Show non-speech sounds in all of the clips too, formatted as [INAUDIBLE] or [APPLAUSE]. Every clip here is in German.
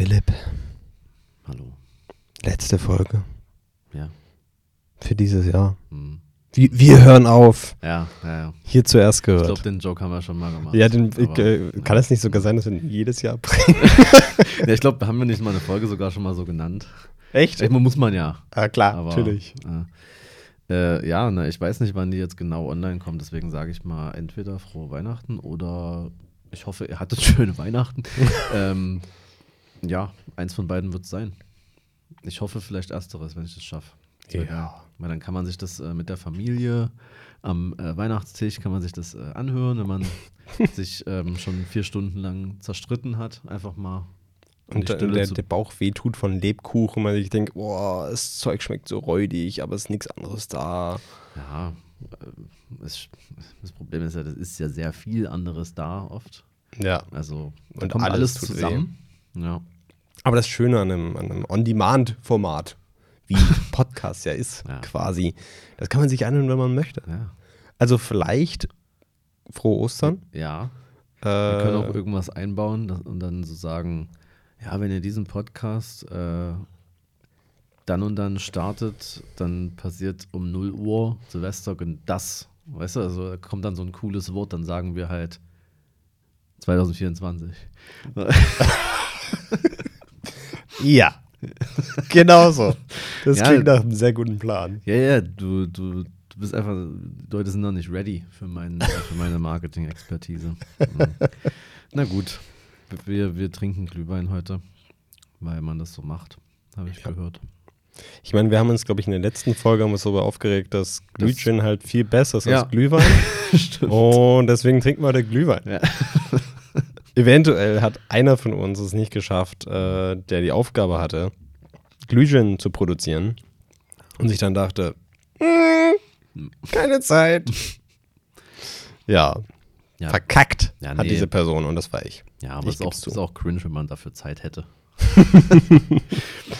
Philipp, Hallo. letzte Folge Ja. für dieses Jahr. Hm. Wir, wir hören auf. Ja, ja, ja. Hier zuerst Ich gehört. glaube, den Joke haben wir schon mal gemacht. ja, den, ich, äh, kann es nicht sogar sein, dass wir ihn jedes Jahr [LAUGHS] bringen? Ja, ich glaube, haben wir nicht mal eine Folge sogar schon mal so genannt. Echt? Echt, muss man ja. Ah, klar, Aber, natürlich. Äh, äh, ja, ne, ich weiß nicht, wann die jetzt genau online kommt, deswegen sage ich mal entweder frohe Weihnachten oder ich hoffe, ihr hattet [LAUGHS] schöne Weihnachten. [LAUGHS] ähm, ja, eins von beiden wird es sein. Ich hoffe vielleicht ersteres, wenn ich das schaffe. Ja. Weil dann kann man sich das äh, mit der Familie am äh, Weihnachtstisch kann man sich das äh, anhören, wenn man [LAUGHS] sich ähm, schon vier Stunden lang zerstritten hat. Einfach mal Und der, der, der Bauch wehtut von Lebkuchen, weil ich denke, boah, das Zeug schmeckt so räudig, aber es ist nichts anderes da. Ja, äh, es, das Problem ist ja, das ist ja sehr viel anderes da oft. Ja. Also da Und kommt alles alles, zusammen. Ja. Aber das Schöne an einem, einem On-Demand-Format, wie [LAUGHS] Podcast ja ist, Ja. quasi, das kann man sich anhören, wenn man möchte. Ja. Also vielleicht frohe Ostern. ja. Äh, Wir können auch irgendwas einbauen das, und dann so sagen, ja, wenn ihr diesen Podcast äh, dann und dann startet, dann passiert um 0 Uhr Silvester das. Weißt du, also da kommt dann so ein cooles Wort, dann sagen wir halt 2024. [LAUGHS] [LAUGHS] ja. [LAUGHS] genau so. Das Ja. klingt nach einem sehr guten Plan. Ja, ja, du, du, du bist einfach, die Leute sind noch nicht ready für, mein, für meine Marketing-Expertise. [LAUGHS] Na gut, wir, wir trinken Glühwein heute, weil man das so macht, habe ich Ja. gehört. Ich meine, wir haben uns, glaube ich, in der letzten Folge haben uns darüber aufgeregt, dass Glühwein halt viel besser ist Ja. als Glühwein. [LAUGHS] Stimmt. Und deswegen trinken wir heute Glühwein. Ja. Eventuell hat einer von uns es nicht geschafft, äh, der die Aufgabe hatte, Glühwein zu produzieren und sich dann dachte, "Hm, keine Zeit. Ja, Ja, verkackt Ja, hat nee. diese Person und das war ich. ja aber es ist auch, ist auch cringe, wenn man dafür Zeit hätte. [LAUGHS]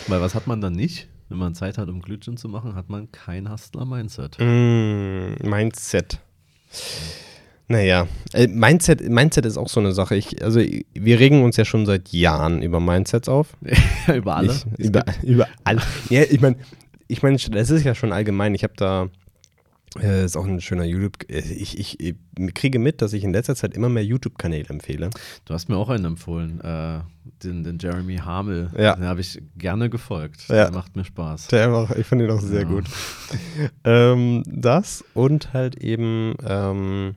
weil was hat man dann nicht? Wenn man Zeit hat, um Glühwein zu machen, hat man kein Hustler-Mindset. Mm, Mindset. Naja, äh, Mindset, Mindset ist auch so eine Sache. Ich, also wir regen uns ja schon seit Jahren über Mindsets auf. [LAUGHS] Über alle. Ich, über, über alle. Ja, ich meine, ich mein, das ist ja schon allgemein. Ich habe da, äh, ist auch ein schöner YouTube, äh, ich, ich, ich kriege mit, dass ich in letzter Zeit immer mehr YouTube-Kanäle empfehle. Du hast mir auch einen empfohlen, äh, den, den Jeremy Hamel. Ja. Den habe ich gerne gefolgt. Ja. Der macht mir Spaß. Der einfach, ich fand ihn auch sehr Ja. gut. ähm, das und halt eben ähm,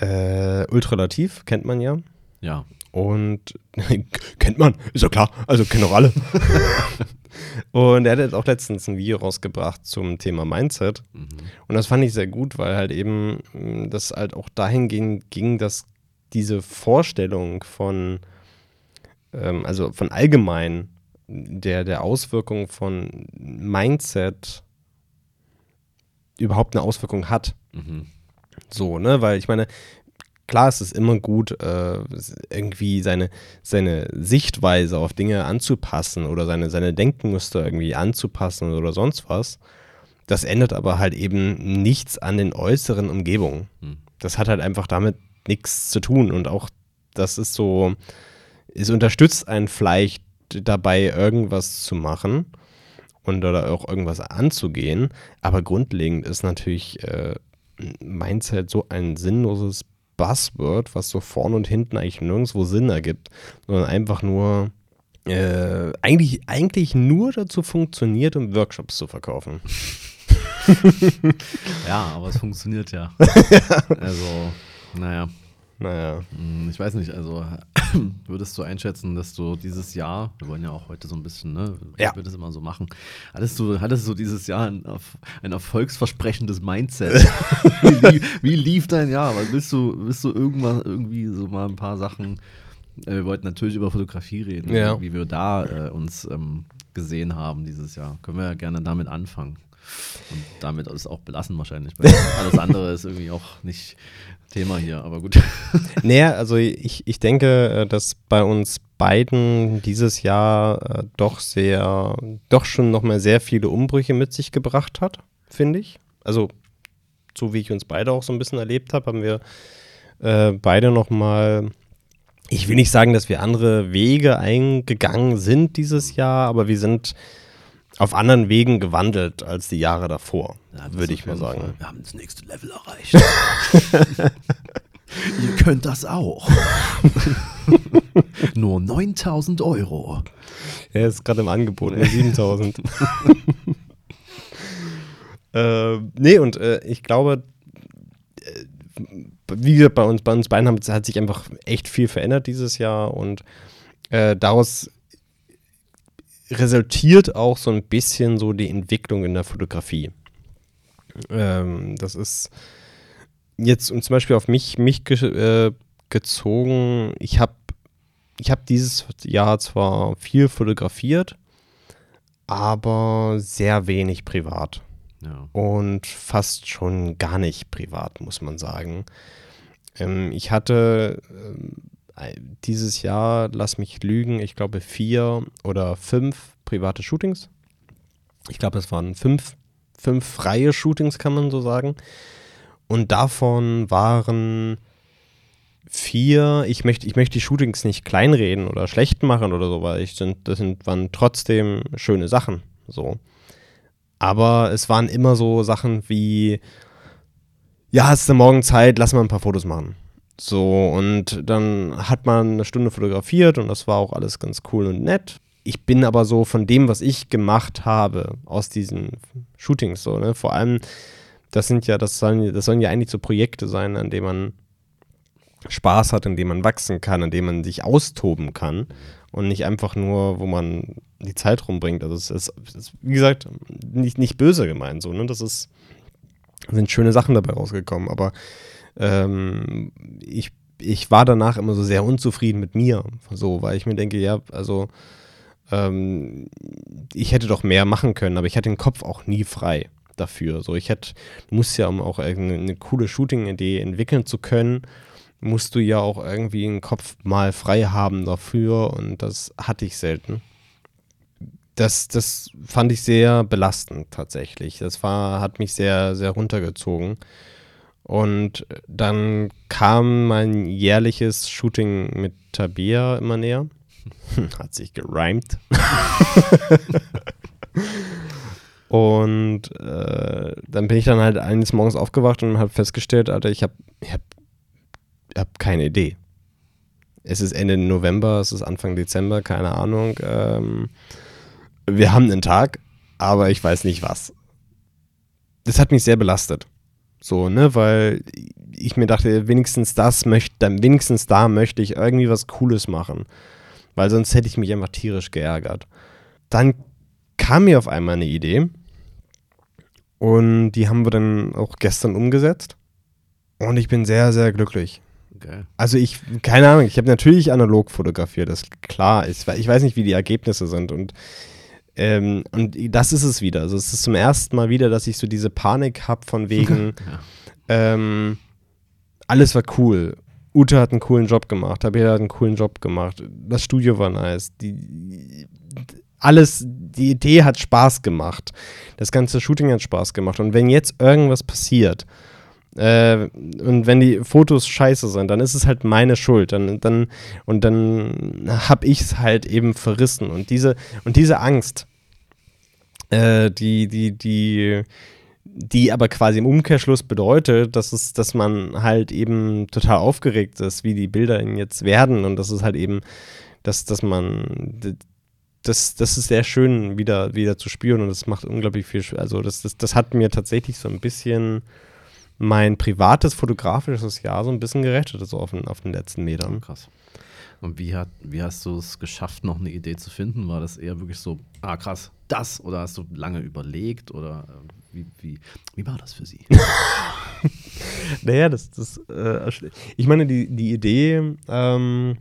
äh, Ultralativ, kennt man ja. Ja. Und [LAUGHS] kennt man, ist ja klar, also kennen auch alle. [LAUGHS] und er hat jetzt auch letztens ein Video rausgebracht zum Thema Mindset. Mhm. Und das fand ich sehr gut, weil halt eben mh, das halt auch dahingehend ging, dass diese Vorstellung von, ähm, also von allgemein der, der Auswirkung von Mindset überhaupt eine Auswirkung hat. Mhm. So, ne? Weil ich meine, klar ist es immer gut, äh, irgendwie seine, seine Sichtweise auf Dinge anzupassen oder seine, seine Denkmuster irgendwie anzupassen oder sonst was. Das ändert aber halt eben nichts an den äußeren Umgebungen. Hm. Das hat halt einfach damit nichts zu tun. Und auch das ist so, es unterstützt einen vielleicht dabei, irgendwas zu machen und oder auch irgendwas anzugehen. Aber grundlegend ist natürlich äh, Mindset so ein sinnloses Buzzword, was so vorne und hinten eigentlich nirgendwo Sinn ergibt, sondern einfach nur äh, eigentlich, eigentlich nur dazu funktioniert, um Workshops zu verkaufen. [LAUGHS] Ja, aber es funktioniert ja. [LAUGHS] Also, naja, Naja. mh, ich weiß nicht, also [CLEARS THROAT] würdest du einschätzen, dass du dieses Jahr, wir wollen ja auch heute so ein bisschen, ne, Ja. ich würde es immer so machen, hattest du, hattest du dieses Jahr ein, ein erfolgsversprechendes Mindset? [LAUGHS] wie, lief, wie lief dein Jahr? Weil willst du, willst du irgendwann irgendwie so mal ein paar Sachen, äh, wir wollten natürlich über Fotografie reden, Ja. wie wir da äh, uns ähm, gesehen haben dieses Jahr. Können wir ja gerne damit anfangen. Und damit es auch belassen wahrscheinlich. Weil [LAUGHS] alles andere ist irgendwie auch nicht Thema hier, aber gut. [LAUGHS] Naja, also ich, ich denke, äh, dass bei uns beiden dieses Jahr äh, doch sehr, doch schon nochmal sehr viele Umbrüche mit sich gebracht hat, finde ich. Also, so wie ich uns beide auch so ein bisschen erlebt habe, haben wir äh, beide nochmal ich will nicht sagen, dass wir andere Wege eingegangen sind dieses Jahr, aber wir sind auf anderen Wegen gewandelt als die Jahre davor, Ja, würde ich mal sagen. Fall. Wir haben das nächste Level erreicht. [LAUGHS] Ihr könnt das auch. [LAUGHS] Nur 9000 Euro. Er ist gerade im Angebot, mit 7000. [LAUGHS] äh, nee, und äh, ich glaube, äh, wie gesagt, bei uns, bei uns beiden haben, hat sich einfach echt viel verändert dieses Jahr und äh, daraus resultiert auch so ein bisschen so die Entwicklung in der Fotografie. Ähm, das ist jetzt um zum Beispiel auf mich, mich ge äh, gezogen. Ich habe ich hab dieses Jahr zwar viel fotografiert, aber sehr wenig privat Ja. und fast schon gar nicht privat, muss man sagen. Ähm, ich hatte ähm, dieses Jahr, lass mich lügen, ich glaube vier oder fünf private Shootings. Ich glaube, es waren fünf, fünf freie Shootings, kann man so sagen. Und davon waren vier, ich möchte, ich möchte die Shootings nicht kleinreden oder schlecht machen oder so, weil ich sind, das sind, waren trotzdem schöne Sachen. So. Aber es waren immer so Sachen wie, ja, hast du morgen Zeit, lass mal ein paar Fotos machen. So, und dann hat man eine Stunde fotografiert und das war auch alles ganz cool und nett. Ich bin aber so von dem, was ich gemacht habe aus diesen Shootings, so, ne, vor allem, das sind ja, das sollen, das sollen ja eigentlich so Projekte sein, an denen man Spaß hat, in denen man wachsen kann, in denen man sich austoben kann und nicht einfach nur, wo man die Zeit rumbringt. Also es ist, es ist wie gesagt, nicht, nicht böse gemeint so, ne? Das ist, sind schöne Sachen dabei rausgekommen, aber ähm, ich, ich war danach immer so sehr unzufrieden mit mir, so, weil ich mir denke, ja, also ähm, ich hätte doch mehr machen können, aber ich hatte den Kopf auch nie frei dafür. So, ich hätte, du musst ja, um auch eine, eine coole Shooting-Idee entwickeln zu können, musst du ja auch irgendwie einen Kopf mal frei haben dafür und das hatte ich selten. Das, das fand ich sehr belastend tatsächlich. Das war, hat mich sehr, sehr runtergezogen. Und dann kam mein jährliches Shooting mit Tabea immer näher. [LAUGHS] Hat sich gereimt. und äh, dann bin ich dann halt eines Morgens aufgewacht und habe festgestellt, Alter, ich habe ich hab, hab keine Idee. Es ist Ende November, es ist Anfang Dezember, keine Ahnung. Ähm, wir haben einen Tag, aber ich weiß nicht was. Das hat mich sehr belastet. So, ne, weil ich mir dachte, wenigstens das möchte, dann wenigstens da möchte ich irgendwie was Cooles machen. Weil sonst hätte ich mich einfach tierisch geärgert. Dann kam mir auf einmal eine Idee. Und die haben wir dann auch gestern umgesetzt. Und ich bin sehr, sehr glücklich. Geil. Also ich, keine Ahnung, ich habe natürlich analog fotografiert, das ist klar. Ich, ich weiß nicht, wie die Ergebnisse sind. Und, ähm, und das ist es wieder. Also es ist zum ersten Mal wieder, dass ich so diese Panik habe von wegen, [LAUGHS] Ja. ähm, alles war cool. Ute hat einen coolen Job gemacht, Tabea hat einen coolen Job gemacht, das Studio war nice, die, alles, die Idee hat Spaß gemacht, das ganze Shooting hat Spaß gemacht und wenn jetzt irgendwas passiert äh, und wenn die Fotos scheiße sind, dann ist es halt meine Schuld, dann, dann und dann habe ich es halt eben verrissen. Und diese und diese Angst, äh, die, die, die, die aber quasi im Umkehrschluss bedeutet, dass es, dass man halt eben total aufgeregt ist, wie die Bilder jetzt werden. Und das ist halt eben, dass, dass man das, das ist sehr schön wieder, wieder zu spüren. Und das macht unglaublich viel, also das, das, das hat mir tatsächlich so ein bisschen mein privates fotografisches Jahr so ein bisschen gerettet, so auf den, auf den letzten Metern. Krass. Und wie, hat, wie hast du es geschafft, noch eine Idee zu finden? War das eher wirklich so, ah krass, das? Oder hast du lange überlegt? Oder äh, wie, wie, wie war das für sie? [LAUGHS] Naja, das, das, äh, ich meine, die, die Idee, ähm,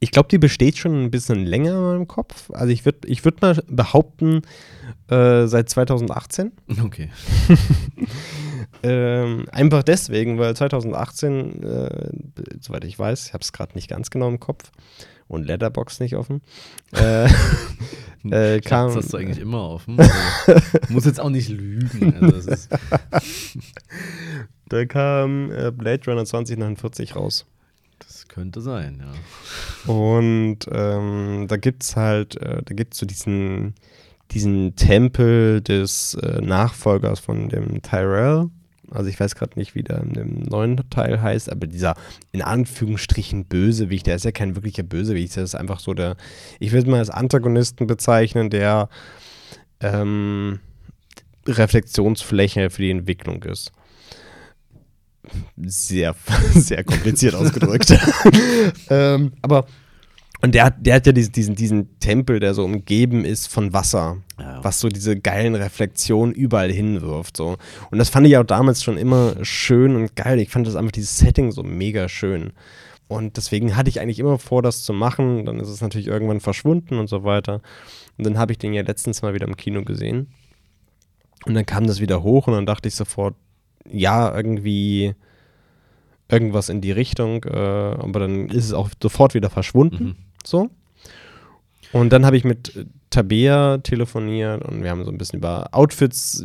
ich glaube, die besteht schon ein bisschen länger in meinem Kopf. Also ich würde ich würd mal behaupten, äh, seit 2018. Okay. [LAUGHS] Ähm, einfach deswegen, weil 2018, äh, soweit ich weiß, ich habe es gerade nicht ganz genau im Kopf und Letterbox nicht offen, äh, [LAUGHS] äh, kam, Das hast du eigentlich immer offen. [LAUGHS] Also, muss jetzt auch nicht lügen. Also [LAUGHS] da kam äh, Blade Runner 2049 raus. das Könnte sein, ja. Und ähm, da gibt es halt, äh, da gibt es so diesen, diesen Tempel des äh, Nachfolgers von dem Tyrell. Also ich weiß gerade nicht, wie der in dem neuen Teil heißt, aber dieser in Anführungsstrichen Bösewicht, der ist ja kein wirklicher Bösewicht, der ist einfach so der, ich würde mal als Antagonisten bezeichnen, der ähm, Reflexionsfläche für die Entwicklung ist. Sehr, [LAUGHS] sehr kompliziert ausgedrückt. [LAUGHS] ähm, aber und der, der hat ja diesen, diesen, diesen Tempel, der so umgeben ist von Wasser, Ja. was so diese geilen Reflexionen überall hinwirft. So. Und das fand ich auch damals schon immer schön und geil. Ich fand das einfach dieses Setting so mega schön. Und deswegen hatte ich eigentlich immer vor, das zu machen. Dann ist es natürlich irgendwann verschwunden und so weiter. Und dann habe ich den ja letztens mal wieder im Kino gesehen. Und dann kam das wieder hoch und dann dachte ich sofort, ja, irgendwie irgendwas in die Richtung. Äh, aber dann ist es auch sofort wieder verschwunden. Mhm. So. Und dann habe ich mit äh, Tabea telefoniert und wir haben so ein bisschen über Outfits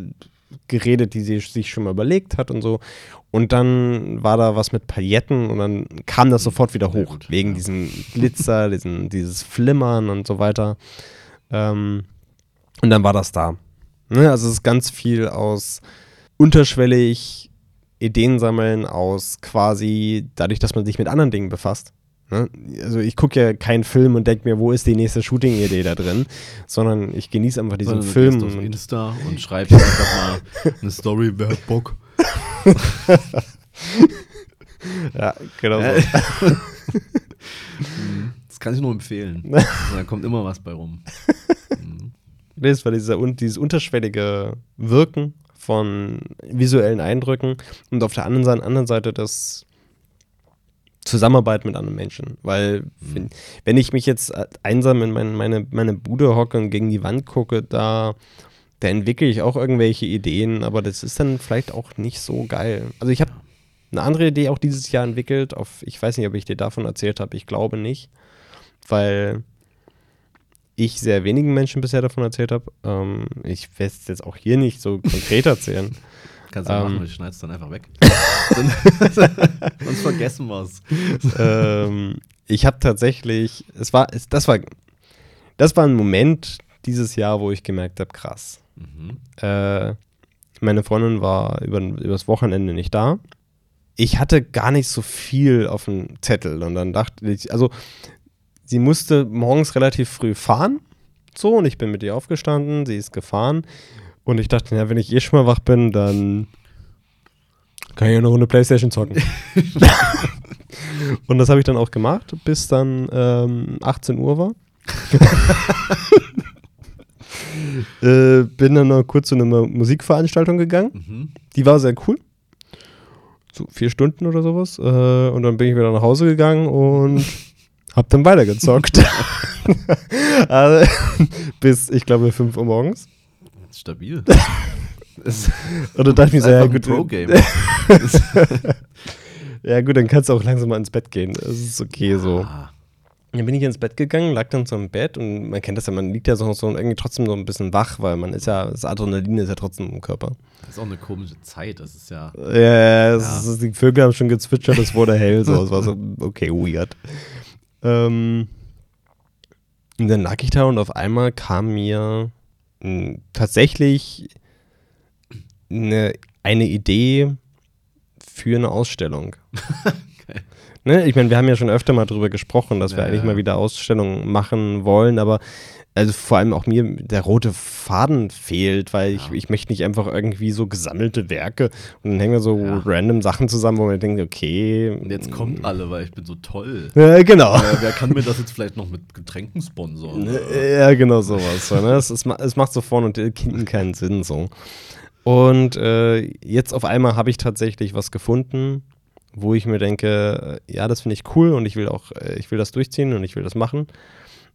geredet, die sie sich schon mal überlegt hat und so. Und dann war da was mit Pailletten und dann kam das sofort wieder hoch. gut, wegen ja. diesem Glitzer, diesen, dieses Flimmern und so weiter. Ähm, und dann war das da. Ne? Also es ist ganz viel aus unterschwellig Ideen sammeln, aus quasi dadurch, dass man sich mit anderen Dingen befasst. Ne? Also ich gucke ja keinen Film und denke mir, wo ist die nächste Shooting-Idee da drin, sondern ich genieße einfach diesen du Film. gehst auf und- Insta und schreibst einfach mal [LAUGHS] eine Story, wer hat Bock. [LAUGHS] ja, genau so. [LAUGHS] Mhm. Das kann ich nur empfehlen. Also, da kommt immer was bei rum. Mhm. Es war dieser, dieses unterschwellige Wirken von visuellen Eindrücken und auf der anderen Seite, anderen Seite das Zusammenarbeit mit anderen Menschen. Weil, wenn, wenn ich mich jetzt äh, einsam in mein, meine, meine Bude hocke und gegen die Wand gucke, da, da entwickle ich auch irgendwelche Ideen, aber das ist dann vielleicht auch nicht so geil. Also ich habe eine andere Idee auch dieses Jahr entwickelt. Auf, ich weiß nicht, ob ich dir davon erzählt habe. Ich glaube nicht, weil ich sehr wenigen Menschen bisher davon erzählt habe. Ähm, ich werde es jetzt auch hier nicht so konkret erzählen. [LAUGHS] Kannst du Ähm. machen, ich schneid's dann einfach weg. [LAUGHS] [LAUGHS] Sonst vergessen wir's. ähm, ich habe tatsächlich, es war, es, das war, das war ein Moment dieses Jahr, wo ich gemerkt habe, krass. Mhm. Äh, meine Freundin war über, übers Wochenende nicht da. Ich hatte gar nicht so viel auf dem Zettel und dann dachte ich, also sie musste morgens relativ früh fahren, so und ich bin mit ihr aufgestanden, sie ist gefahren und ich dachte, ja, wenn ich eh schon mal wach bin, dann kann ich ja eine Runde Playstation zocken. [LAUGHS] und das habe ich dann auch gemacht, bis dann ähm, 18 Uhr war. [LAUGHS] äh, bin dann noch kurz zu einer Musikveranstaltung gegangen. Mhm. Die war sehr cool. So vier Stunden oder sowas. Äh, und dann bin ich wieder nach Hause gegangen und [LAUGHS] hab dann weitergezockt. also, bis, ich glaube, 5 Uhr morgens. Stabil. [LAUGHS] Und dann dachte ich mir so, ja gut, [LAUGHS] ja gut, dann kannst du auch langsam mal ins Bett gehen. Das ist okay so. Ah, Dann bin ich ins Bett gegangen, lag dann so im Bett und man kennt das ja, man liegt ja so, so irgendwie trotzdem so ein bisschen wach, weil man ist ja, das Adrenalin ist ja trotzdem im Körper. das ist auch eine komische Zeit. Das ist ja. Ja, ja, Ja. Ist, die Vögel haben schon gezwitschert, es wurde hell, so, es war so, okay, weird. Ähm, und dann lag ich da und auf einmal kam mir tatsächlich eine, eine Idee für eine Ausstellung. [LAUGHS] Ne? Ich meine, wir haben ja schon öfter mal drüber gesprochen, dass wir Ja, eigentlich ja. mal wieder Ausstellungen machen wollen, aber also vor allem auch mir der rote Faden fehlt, weil ich, Ja. ich möchte nicht einfach irgendwie so gesammelte Werke und dann hängen wir so Ja. random Sachen zusammen, wo man denkt, okay. Und jetzt kommt alle, weil ich bin so toll. Ja, genau. Äh, wer kann mir das jetzt vielleicht noch mit Getränken sponsoren? [LAUGHS] Ja, genau sowas. So, ne? es, es, ma- es macht so vorne und hinten keinen Sinn so. Und äh, jetzt auf einmal habe ich tatsächlich was gefunden, wo ich mir denke, äh, ja, das finde ich cool und ich will auch, äh, ich will das durchziehen und ich will das machen,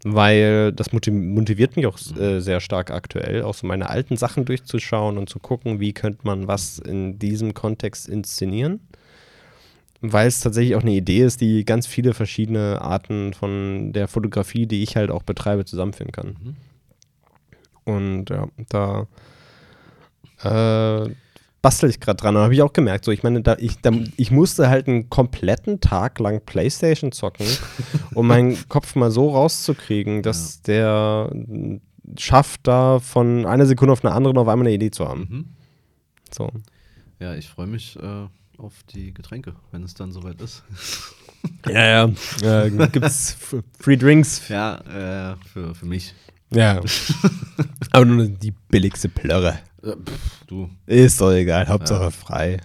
weil das motiv- motiviert mich auch äh, sehr stark aktuell, auch so meine alten Sachen durchzuschauen und zu gucken, wie könnte man was in diesem Kontext inszenieren. Weil es tatsächlich auch eine Idee ist, die ganz viele verschiedene Arten von der Fotografie, die ich halt auch betreibe, zusammenführen kann. Mhm. Und ja, da äh, bastel ich gerade dran. Und habe ich auch gemerkt, so ich meine, da, ich, da, ich musste halt einen kompletten Tag lang Playstation zocken, um [LAUGHS] meinen Kopf mal so rauszukriegen, dass der schafft, da von einer Sekunde auf eine andere noch einmal eine Idee zu haben. Mhm. So. Ja, ich freue mich äh, auf die Getränke, wenn es dann soweit ist. [LAUGHS] Ja, ja. Äh, [LAUGHS] gibt's F- Free Drinks? ja, äh, für, für mich. Ja. Aber nur die billigste Plörre. Pff, du, Ist doch egal, Hauptsache frei.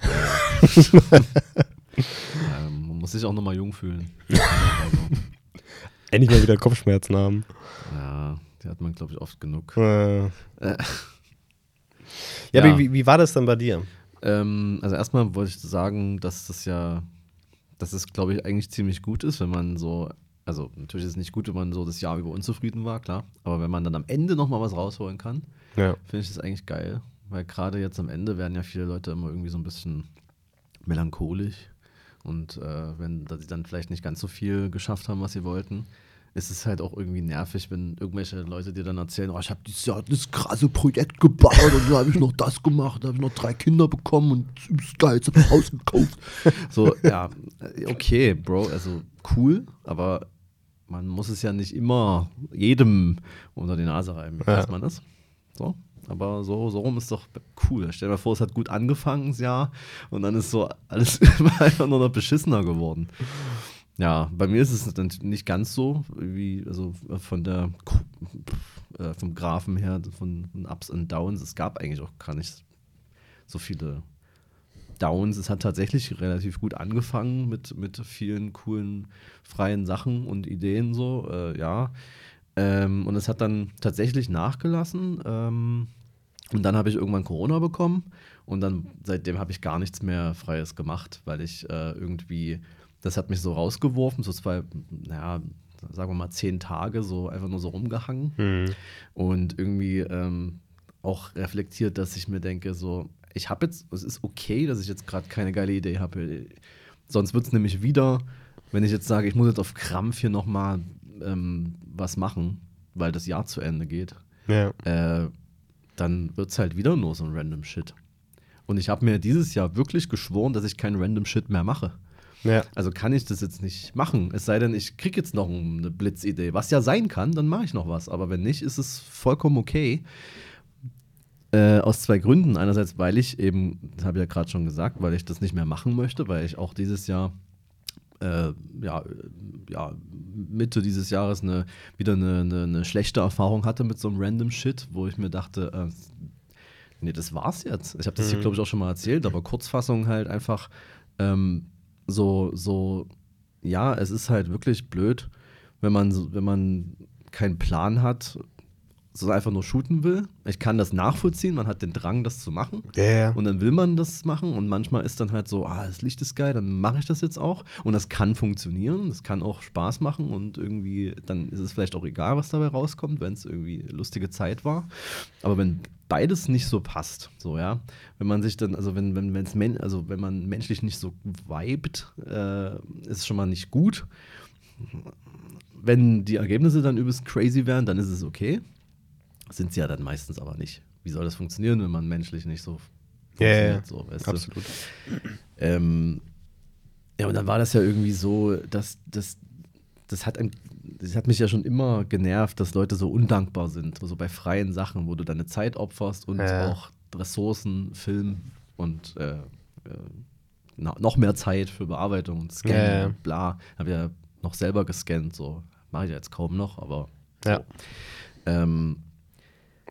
ähm, man muss sich auch nochmal jung fühlen. [LAUGHS] Endlich mal wieder Kopfschmerzen haben. ja, die hat man, glaube ich, oft genug. Äh. Äh. Ja, Ja. aber wie, wie war das dann bei dir? Ähm, also erstmal wollte ich sagen, dass das ja, dass es, glaube ich, eigentlich ziemlich gut ist, wenn man so, also natürlich ist es nicht gut, wenn man so das Jahr über unzufrieden war, klar, aber wenn man dann am Ende nochmal was rausholen kann, Ja. finde ich das eigentlich geil, weil gerade jetzt am Ende werden ja viele Leute immer irgendwie so ein bisschen melancholisch und äh, wenn da sie dann vielleicht nicht ganz so viel geschafft haben, was sie wollten, ist es halt auch irgendwie nervig, wenn irgendwelche Leute dir dann erzählen, oh, ich habe dieses Jahr das krasse Projekt gebaut und dann habe ich noch das gemacht, da habe ich noch drei Kinder bekommen und das übelst geil, jetzt habe ich ein Haus gekauft. [LAUGHS] So, ja, okay, Bro, also cool, aber man muss es ja nicht immer jedem unter die Nase reiben, Ja. weiß man das? So, aber so, so rum ist doch cool. Stell dir mal vor, es hat gut angefangen, das Jahr, und dann ist so alles [LAUGHS] einfach nur noch beschissener geworden. Ja, bei mir ist es dann nicht ganz so, wie, also von der, äh, vom Graphen her, von Ups und Downs. Es gab eigentlich auch gar nicht so viele Downs. Es hat tatsächlich relativ gut angefangen mit, mit vielen coolen, freien Sachen und Ideen so, äh, ja. Ähm, und es hat dann tatsächlich nachgelassen. Ähm, und dann habe ich irgendwann Corona bekommen und dann seitdem habe ich gar nichts mehr Freies gemacht, weil ich äh, irgendwie, das hat mich so rausgeworfen, so zwei, naja, sagen wir mal zehn Tage so einfach nur so rumgehangen Hm. und irgendwie ähm, auch reflektiert, dass ich mir denke, so, ich habe jetzt, es ist okay, dass ich jetzt gerade keine geile Idee habe. Sonst wird es nämlich wieder, wenn ich jetzt sage, ich muss jetzt auf Krampf hier nochmal ähm, was machen, weil das Jahr zu Ende geht, Ja. äh, dann wird es halt wieder nur so ein random Shit. Und ich habe mir dieses Jahr wirklich geschworen, dass ich keinen random Shit mehr mache. Ja. Also kann ich das jetzt nicht machen. Es sei denn, ich kriege jetzt noch eine Blitzidee. Was ja sein kann, dann mache ich noch was. Aber wenn nicht, ist es vollkommen okay. Äh, aus zwei Gründen. Einerseits, weil ich eben, das habe ich ja gerade schon gesagt, weil ich das nicht mehr machen möchte, weil ich auch dieses Jahr, äh, ja, äh, ja, Mitte dieses Jahres eine, wieder eine, eine, eine schlechte Erfahrung hatte mit so einem random Shit, wo ich mir dachte, äh, nee, das war's jetzt. Ich habe das hier, Mhm. glaube ich, auch schon mal erzählt, aber Kurzfassung halt einfach ähm, so, so, ja, es ist halt wirklich blöd, wenn man, wenn man keinen Plan hat, sondern einfach nur shooten will. Ich kann das nachvollziehen, man hat den Drang, das zu machen. Ja. Und dann will man das machen und manchmal ist dann halt so, ah, das Licht ist geil, dann mache ich das jetzt auch. Und das kann funktionieren, das kann auch Spaß machen und irgendwie, dann ist es vielleicht auch egal, was dabei rauskommt, wenn es irgendwie lustige Zeit war. Aber wenn beides nicht so passt, so, ja, wenn man sich dann, also wenn, wenn, wenn's men also wenn man menschlich nicht so vibet, äh, ist es schon mal nicht gut. Wenn die Ergebnisse dann übelst crazy wären, dann ist es okay. Sind sie ja dann meistens aber nicht. Wie soll das funktionieren, wenn man menschlich nicht so funktioniert? So, weißt? Absolut. Ähm, ja, und dann war das ja irgendwie so, dass das, das hat ein, das hat mich ja schon immer genervt, dass Leute so undankbar sind, so bei freien Sachen, wo du deine Zeit opferst und Ja. auch Ressourcen, Film und äh, äh, noch mehr Zeit für Bearbeitung und Scannen Ja, ja. und bla. Habe ja noch selber gescannt, so mache ich ja jetzt kaum noch, aber so. Ja. Ähm,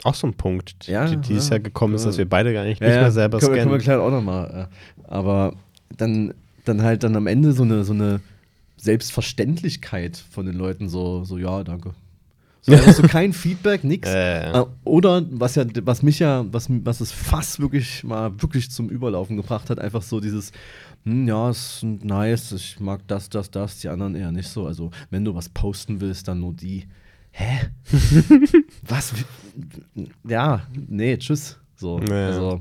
Auch so ein Punkt, Ja, die dieses ja. Jahr gekommen ist, dass wir beide gar nicht, Ja, nicht mehr selber können, scannen. Können wir gleich auch nochmal. Äh, aber dann, dann halt dann am Ende so eine, so eine Selbstverständlichkeit von den Leuten, so, so ja, danke. So, einfach so [LAUGHS] kein Feedback, nix. Äh, Oder was ja, was mich ja, was, was es fast wirklich mal wirklich zum Überlaufen gebracht hat, einfach so dieses, hm, ja, ist nice, ich mag das, das, das, die anderen eher nicht so. Also, wenn du was posten willst, dann nur die. Hä? [LAUGHS] was? Ja, nee, tschüss. So, Ja. also,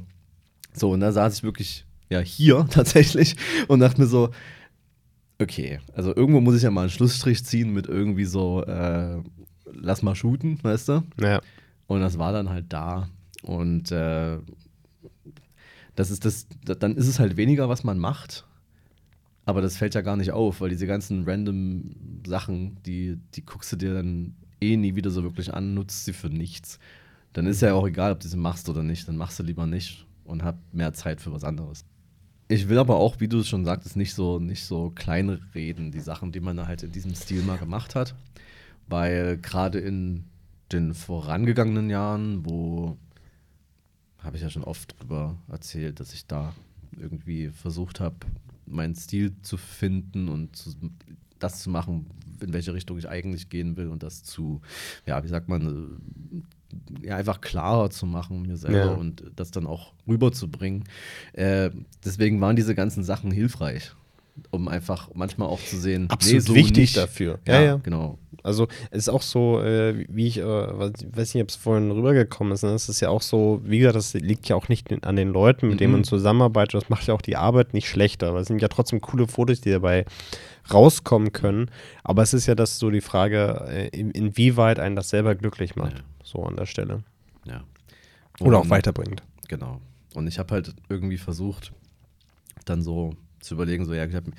so, und da saß ich wirklich, ja, hier [LAUGHS] tatsächlich und dachte mir so, okay, also irgendwo muss ich ja mal einen Schlussstrich ziehen mit irgendwie so, äh, lass mal shooten, weißt du? ja. Und das war dann halt da. Und äh, das ist das, dann ist es halt weniger, was man macht. Aber das fällt ja gar nicht auf, weil diese ganzen random Sachen, die, die guckst du dir dann eh nie wieder so wirklich an, nutzt sie für nichts. Dann ist ja auch egal, ob du sie machst oder nicht. Dann machst du lieber nicht und hab mehr Zeit für was anderes. Ich will aber auch, wie du es schon sagtest, nicht so, nicht so klein reden, die Sachen, die man halt in diesem Stil mal gemacht hat. Weil gerade in den vorangegangenen Jahren, wo habe ich ja schon oft drüber erzählt, dass ich da irgendwie versucht habe, meinen Stil zu finden und zu, das zu machen, in welche Richtung ich eigentlich gehen will und das zu, ja, wie sagt man, ja, einfach klarer zu machen mir selber Ja. und das dann auch rüberzubringen. Äh, deswegen waren diese ganzen Sachen hilfreich, um einfach manchmal auch zu sehen, Absolut so wichtig dafür. Ja, Ja, ja. genau. Also es ist auch so, äh, wie ich, äh, weiß nicht, ob es vorhin rübergekommen ist, ne? es ist ja auch so, wie gesagt, das liegt ja auch nicht an den Leuten, mit denen Mhm. man zusammenarbeitet, das macht ja auch die Arbeit nicht schlechter, weil es sind ja trotzdem coole Fotos, die dabei rauskommen können, aber es ist ja das so die Frage, äh, in, inwieweit einen das selber glücklich macht, Ja. so an der Stelle. Ja. Oder auch Und- weiterbringt. Genau. Und ich habe halt irgendwie versucht, dann so zu überlegen, so, ja, ich hab, äh,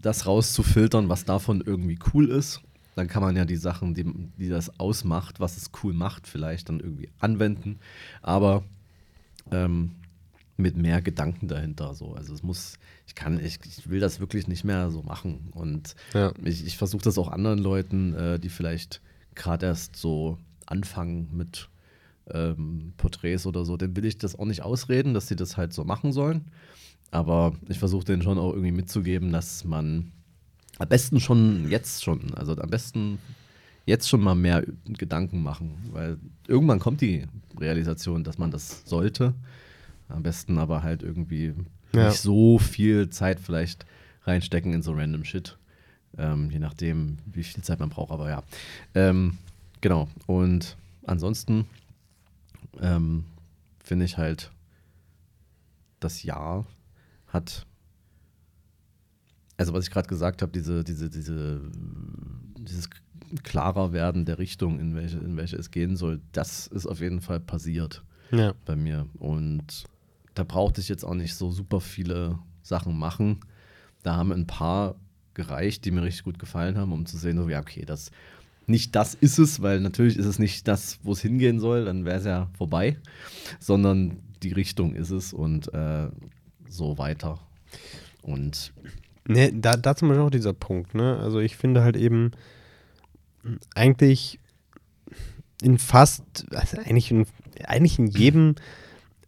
das rauszufiltern, was davon irgendwie cool ist. Dann kann man ja die Sachen, die, die das ausmacht, was es cool macht, vielleicht dann irgendwie anwenden. Aber ähm, mit mehr Gedanken dahinter. So. Also es muss, ich kann, ich, ich will das wirklich nicht mehr so machen. Und Ja. ich, ich versuche das auch anderen Leuten, äh, die vielleicht gerade erst so anfangen mit ähm, Porträts oder so, denen will ich das auch nicht ausreden, dass sie das halt so machen sollen. Aber ich versuche denen schon auch irgendwie mitzugeben, dass man am besten schon jetzt schon, also am besten jetzt schon mal mehr Gedanken machen, weil irgendwann kommt die Realisation, dass man das sollte. Am besten aber halt irgendwie Ja. nicht so viel Zeit vielleicht reinstecken in so random Shit. Ähm, je nachdem, wie viel Zeit man braucht, aber ja. Ähm, genau. Und ansonsten ähm, finde ich halt, das Jahr hat, also was ich gerade gesagt habe, diese, diese, diese, dieses klarer werden der Richtung, in welche, in welche es gehen soll, das ist auf jeden Fall passiert Ja. bei mir. Und da brauchte ich jetzt auch nicht so super viele Sachen machen. Da haben ein paar gereicht, die mir richtig gut gefallen haben, um zu sehen, so, ja, okay, das nicht das ist es, weil natürlich ist es nicht das, wo es hingehen soll, dann wäre es ja vorbei, sondern die Richtung ist es und äh, so weiter. Und Ne, da, da zum Beispiel auch dieser Punkt, ne? Also ich finde halt eben eigentlich in fast, also eigentlich in, eigentlich in jedem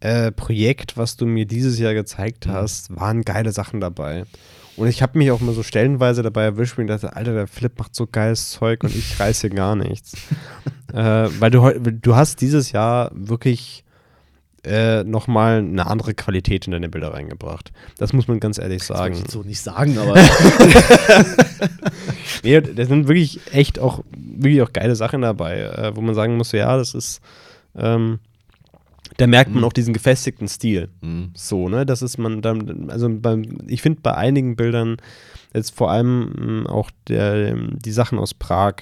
äh, Projekt, was du mir dieses Jahr gezeigt Mhm. hast, waren geile Sachen dabei. Und ich habe mich auch mal so stellenweise dabei erwischt und dachte, Alter, der Philipp macht so geiles Zeug und ich reiß hier gar nichts. [LAUGHS] äh, weil du, du hast dieses Jahr wirklich äh, nochmal eine andere Qualität in deine Bilder reingebracht. Das muss man ganz ehrlich das sagen. ich jetzt so nicht sagen, aber [LAUGHS] Nee, da sind wirklich echt auch, wirklich auch geile Sachen dabei, äh, wo man sagen muss, ja, das ist, ähm, da merkt man Mhm. auch diesen gefestigten Stil. Mhm. So, ne? Das ist man dann, also beim, ich finde bei einigen Bildern jetzt vor allem mh, auch der, die Sachen aus Prag,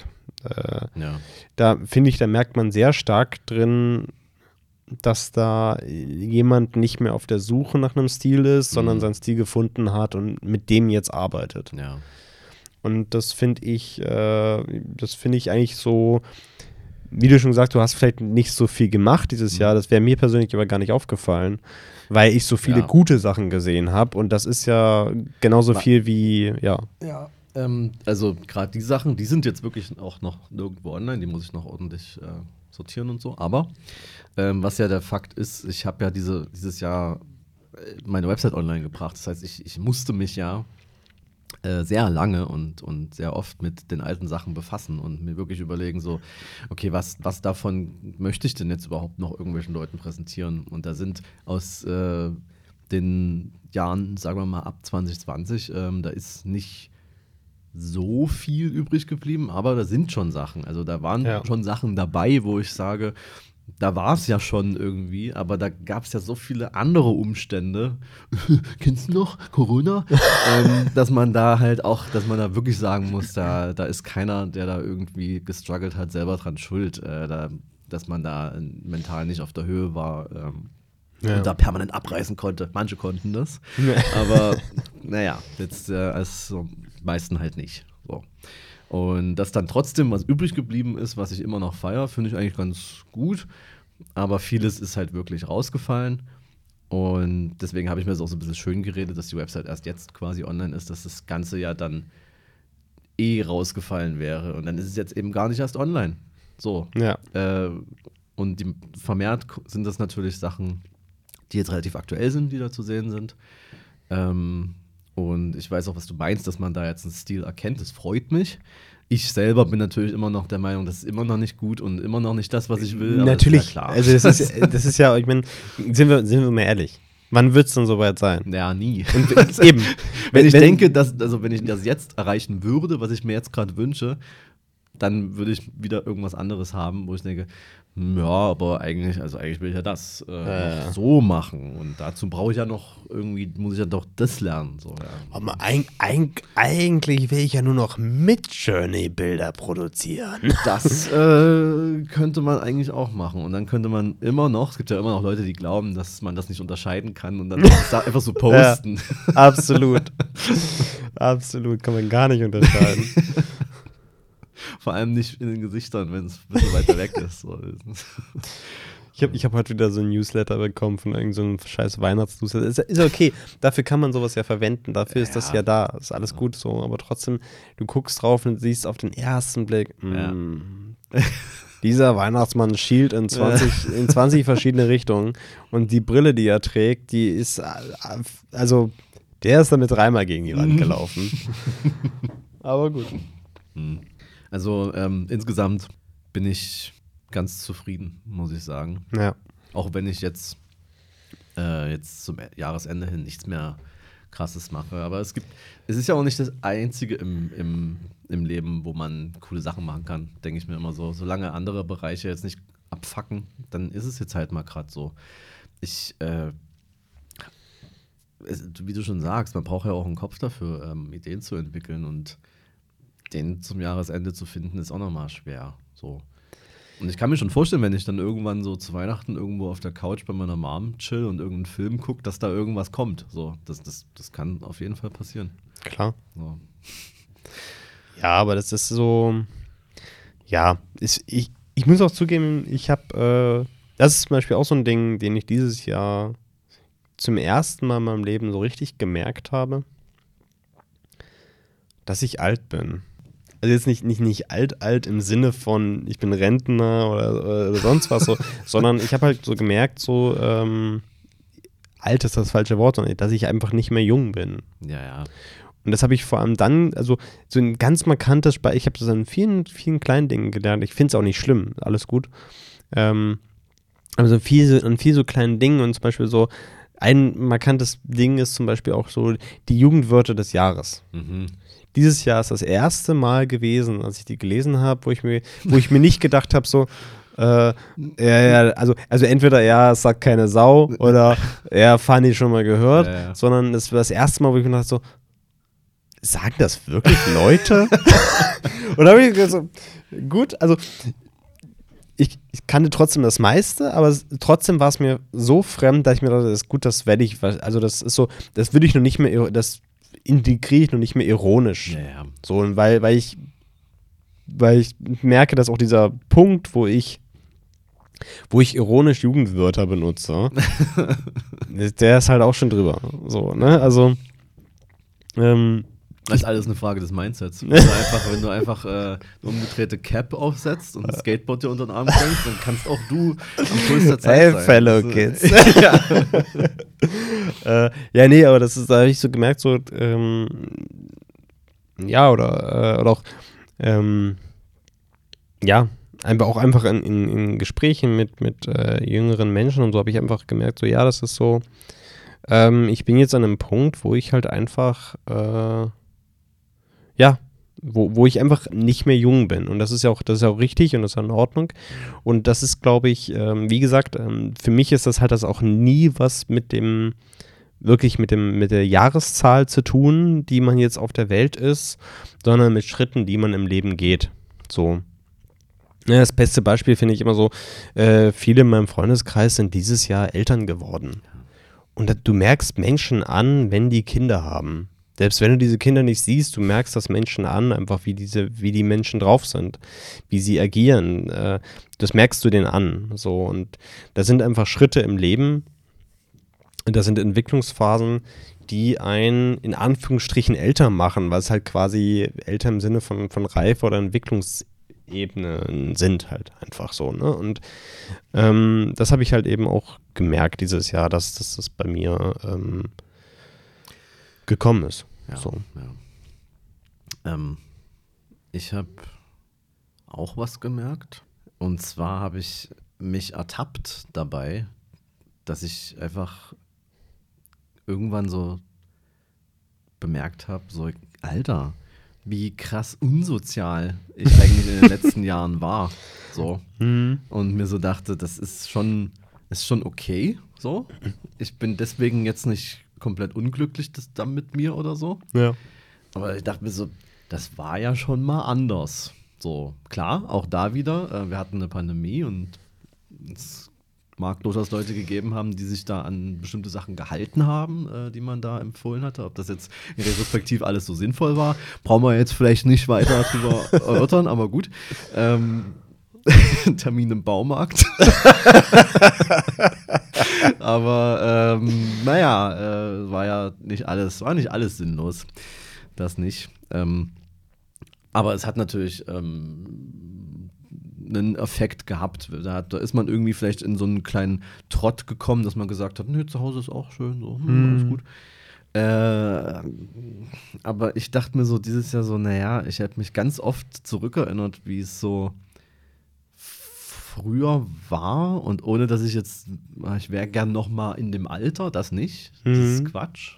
äh, ja. da finde ich, da merkt man sehr stark drin, dass da jemand nicht mehr auf der Suche nach einem Stil ist, sondern Mhm. seinen Stil gefunden hat und mit dem jetzt arbeitet. ja. Und das finde ich, äh, das finde ich eigentlich so, wie du schon gesagt, du hast vielleicht nicht so viel gemacht dieses Mhm. Jahr. Das wäre mir persönlich aber gar nicht aufgefallen, weil ich so viele Ja. gute Sachen gesehen habe. Und das ist ja genauso Ma- viel wie, ja. Ja. Ähm, also gerade die Sachen, die sind jetzt wirklich auch noch nirgendwo online, die muss ich noch ordentlich äh, sortieren und so. Aber ähm, was ja der Fakt ist, ich habe ja diese, dieses Jahr äh, meine Website online gebracht. Das heißt, ich, ich musste mich ja äh, sehr lange und, und sehr oft mit den alten Sachen befassen und mir wirklich überlegen, so, okay, was, was davon möchte ich denn jetzt überhaupt noch irgendwelchen Leuten präsentieren? Und da sind aus äh, den Jahren, sagen wir mal, ab 2020, ähm, da ist nicht so viel übrig geblieben, aber da sind schon Sachen. Also da waren Ja. schon Sachen dabei, wo ich sage, da war es ja schon irgendwie, aber da gab es ja so viele andere Umstände. [LAUGHS] Kennst du noch Corona? [LAUGHS] ähm, dass man da halt auch, dass man da wirklich sagen muss, da, da ist keiner, der da irgendwie gestruggelt hat, selber dran schuld, äh, da, dass man da mental nicht auf der Höhe war. Ähm, ja. und da permanent abreißen konnte. Manche konnten das. Aber naja, jetzt äh, als so, meisten halt nicht. So. Und dass dann trotzdem was übrig geblieben ist, was ich immer noch feiere, finde ich eigentlich ganz gut. Aber vieles ist halt wirklich rausgefallen. Und deswegen habe ich mir das auch so ein bisschen schön geredet, dass die Website erst jetzt quasi online ist, dass das Ganze ja dann eh rausgefallen wäre. Und dann ist es jetzt eben gar nicht erst online. So. Ja. Äh, und die, vermehrt sind das natürlich Sachen, die jetzt relativ aktuell sind, die da zu sehen sind. Ähm, und ich weiß auch, was du meinst, dass man da jetzt einen Stil erkennt. Das freut mich. Ich selber bin natürlich immer noch der Meinung, das ist immer noch nicht gut und immer noch nicht das, was ich will. natürlich. Das ja klar. Also das ist, das ist ja, ich meine, sind wir, sind wir mal ehrlich. Wann wird es denn soweit sein? Ja, nie. Und, [LAUGHS] eben. wenn, ich wenn, denke, dass, also wenn ich das jetzt erreichen würde, was ich mir jetzt gerade wünsche, dann würde ich wieder irgendwas anderes haben, wo ich denke, ja, aber eigentlich, also eigentlich will ich ja das äh, ja. so machen. Und dazu brauche ich ja noch irgendwie, muss ich ja doch das lernen. So, ja. Aber ein, ein, eigentlich will ich ja nur noch mit Journey-Bilder produzieren. [LAUGHS] Das äh, könnte man eigentlich auch machen. Und dann könnte man immer noch, es gibt ja immer noch Leute, die glauben, dass man das nicht unterscheiden kann und dann [LAUGHS] einfach so posten. Ja, absolut. absolut, kann man gar nicht unterscheiden. [LAUGHS] Vor allem nicht in den Gesichtern, wenn es ein bisschen weiter weg [LAUGHS] ist. So. Ich habe ich hab heute wieder so ein Newsletter bekommen von irgendeinem so scheiß Weihnachtsnewsletter. Ist, ist okay, dafür kann man sowas ja verwenden, dafür ist das ja da, ist alles gut so, aber trotzdem, du guckst drauf und siehst auf den ersten Blick, ja. Mm, [LAUGHS] dieser Weihnachtsmann schielt in 20, in 20 verschiedene Richtungen und die Brille, die er trägt, die ist, also, der ist damit dreimal gegen die Wand [LAUGHS] gelaufen. aber gut. Hm. Also ähm, insgesamt bin ich ganz zufrieden, muss ich sagen. Ja. Auch wenn ich jetzt, äh, jetzt zum Jahresende hin nichts mehr krasses mache. Aber es gibt, es ist ja auch nicht das Einzige im, im, im Leben, wo man coole Sachen machen kann, denke ich mir immer so. Solange andere Bereiche jetzt nicht abfacken, dann ist es jetzt halt mal gerade so. Ich, äh, es, wie du schon sagst, man braucht ja auch einen Kopf dafür, ähm, Ideen zu entwickeln und den zum Jahresende zu finden, ist auch nochmal schwer. So. Und ich kann mir schon vorstellen, wenn ich dann irgendwann so zu Weihnachten irgendwo auf der Couch bei meiner Mom chill und irgendeinen Film gucke, dass da irgendwas kommt. So, das, das, das kann auf jeden Fall passieren. Klar. So. Ja, aber das ist so. Ja, ist, ich, ich muss auch zugeben, ich habe. Äh, das ist zum Beispiel auch so ein Ding, den ich dieses Jahr zum ersten Mal in meinem Leben so richtig gemerkt habe, dass ich alt bin also jetzt nicht, nicht, nicht alt, alt im Sinne von, ich bin Rentner oder, oder sonst was so, [LAUGHS] sondern ich habe halt so gemerkt, so, ähm, alt ist das falsche Wort, sondern dass ich einfach nicht mehr jung bin. Ja, ja. Und das habe ich vor allem dann, also so ein ganz markantes Beispiel, ich habe das an vielen, vielen kleinen Dingen gelernt. Ich finde es auch nicht schlimm, alles gut. Ähm, aber so viel, an viel so kleinen Dingen und zum Beispiel so, ein markantes Ding ist zum Beispiel auch so die Jugendwörter des Jahres. Mhm dieses Jahr ist das erste Mal gewesen, als ich die gelesen habe, wo ich mir, wo ich mir nicht gedacht habe, so, äh, ja, ja, also, also entweder ja, es sagt keine Sau oder ja, Fanny schon mal gehört, ja, ja. sondern es war das erste Mal, wo ich mir dachte, so, sagen das wirklich Leute? [LAUGHS] Und da habe ich gesagt, so, gut, also ich, ich, kannte trotzdem das meiste, aber trotzdem war es mir so fremd, dass ich mir dachte, das ist gut, das werde ich, also das ist so, das würde ich noch nicht mehr, das integriere ich noch nicht mehr ironisch. Ja, ja. So, weil, weil ich, weil ich merke, dass auch dieser Punkt, wo ich, wo ich ironisch Jugendwörter benutze, [LAUGHS] der ist halt auch schon drüber. So, ne? Also, ähm, das ist alles eine Frage des Mindsets. Wenn [LAUGHS] du einfach, wenn du einfach äh, eine umgedrehte Cap aufsetzt und ein Skateboard dir unter den Arm bringst, dann kannst auch du am Puls der [LAUGHS] Zeit hey, sein. fellow also, kids. [LAUGHS] ja. äh, ja, nee, aber das ist, da habe ich so gemerkt, so, ähm, ja, oder, äh, oder auch, ähm, ja, einfach auch einfach in, in, in Gesprächen mit, mit äh, jüngeren Menschen und so habe ich einfach gemerkt, so, ja, das ist so, ähm, ich bin jetzt an einem Punkt, wo ich halt einfach, äh, ja, wo, wo ich einfach nicht mehr jung bin. Und das ist ja auch, das ist auch richtig und das ist ja in Ordnung. Und das ist, glaube ich, ähm, wie gesagt, ähm, für mich ist das halt das auch nie was mit dem, wirklich mit dem, mit der Jahreszahl zu tun, die man jetzt auf der Welt ist, sondern mit Schritten, die man im Leben geht. So. Ja, das beste Beispiel finde ich immer so, äh, viele in meinem Freundeskreis sind dieses Jahr Eltern geworden. Und du merkst Menschen an, wenn die Kinder haben. Selbst wenn du diese Kinder nicht siehst, du merkst das Menschen an, einfach wie diese, wie die Menschen drauf sind, wie sie agieren. Äh, das merkst du denen an. So und da sind einfach Schritte im Leben, da sind Entwicklungsphasen, die einen in Anführungsstrichen älter machen, weil es halt quasi älter im Sinne von, von Reife oder Entwicklungsebenen sind halt einfach so. Ne? Und ähm, das habe ich halt eben auch gemerkt dieses Jahr, dass, dass das bei mir ähm, gekommen ist. Ja, So. ja. Ähm, ich habe auch was gemerkt. Und zwar habe ich mich ertappt dabei, dass ich einfach irgendwann so bemerkt habe, so, Alter, wie krass unsozial ich eigentlich in den [LAUGHS] letzten Jahren war. So. Mhm. Und mir so dachte, das ist schon, ist schon okay. So. Ich bin deswegen jetzt nicht komplett unglücklich das, dann mit mir oder so. Ja. Aber ich dachte mir so, das war ja schon mal anders. So, klar, auch da wieder, äh, wir hatten eine Pandemie und es mag durchaus Leute gegeben haben, die sich da an bestimmte Sachen gehalten haben, äh, die man da empfohlen hatte. Ob das jetzt in retrospektiv alles so sinnvoll war, brauchen wir jetzt vielleicht nicht weiter drüber [LAUGHS] erörtern, aber gut. Ähm, [LAUGHS] Termin im Baumarkt. [LAUGHS] aber ähm, naja, äh, war ja nicht alles, war nicht alles sinnlos. Das nicht. Ähm, aber es hat natürlich ähm, einen Effekt gehabt. Da, hat, da ist man irgendwie vielleicht in so einen kleinen Trott gekommen, dass man gesagt hat, nö, zu Hause ist auch schön, so, hm, alles gut. Äh, aber ich dachte mir so dieses Jahr so, naja, ich habe mich ganz oft zurückerinnert, wie es so früher war und ohne dass ich jetzt, ich wäre gern noch mal in dem Alter, das nicht, das ist Mhm. Quatsch,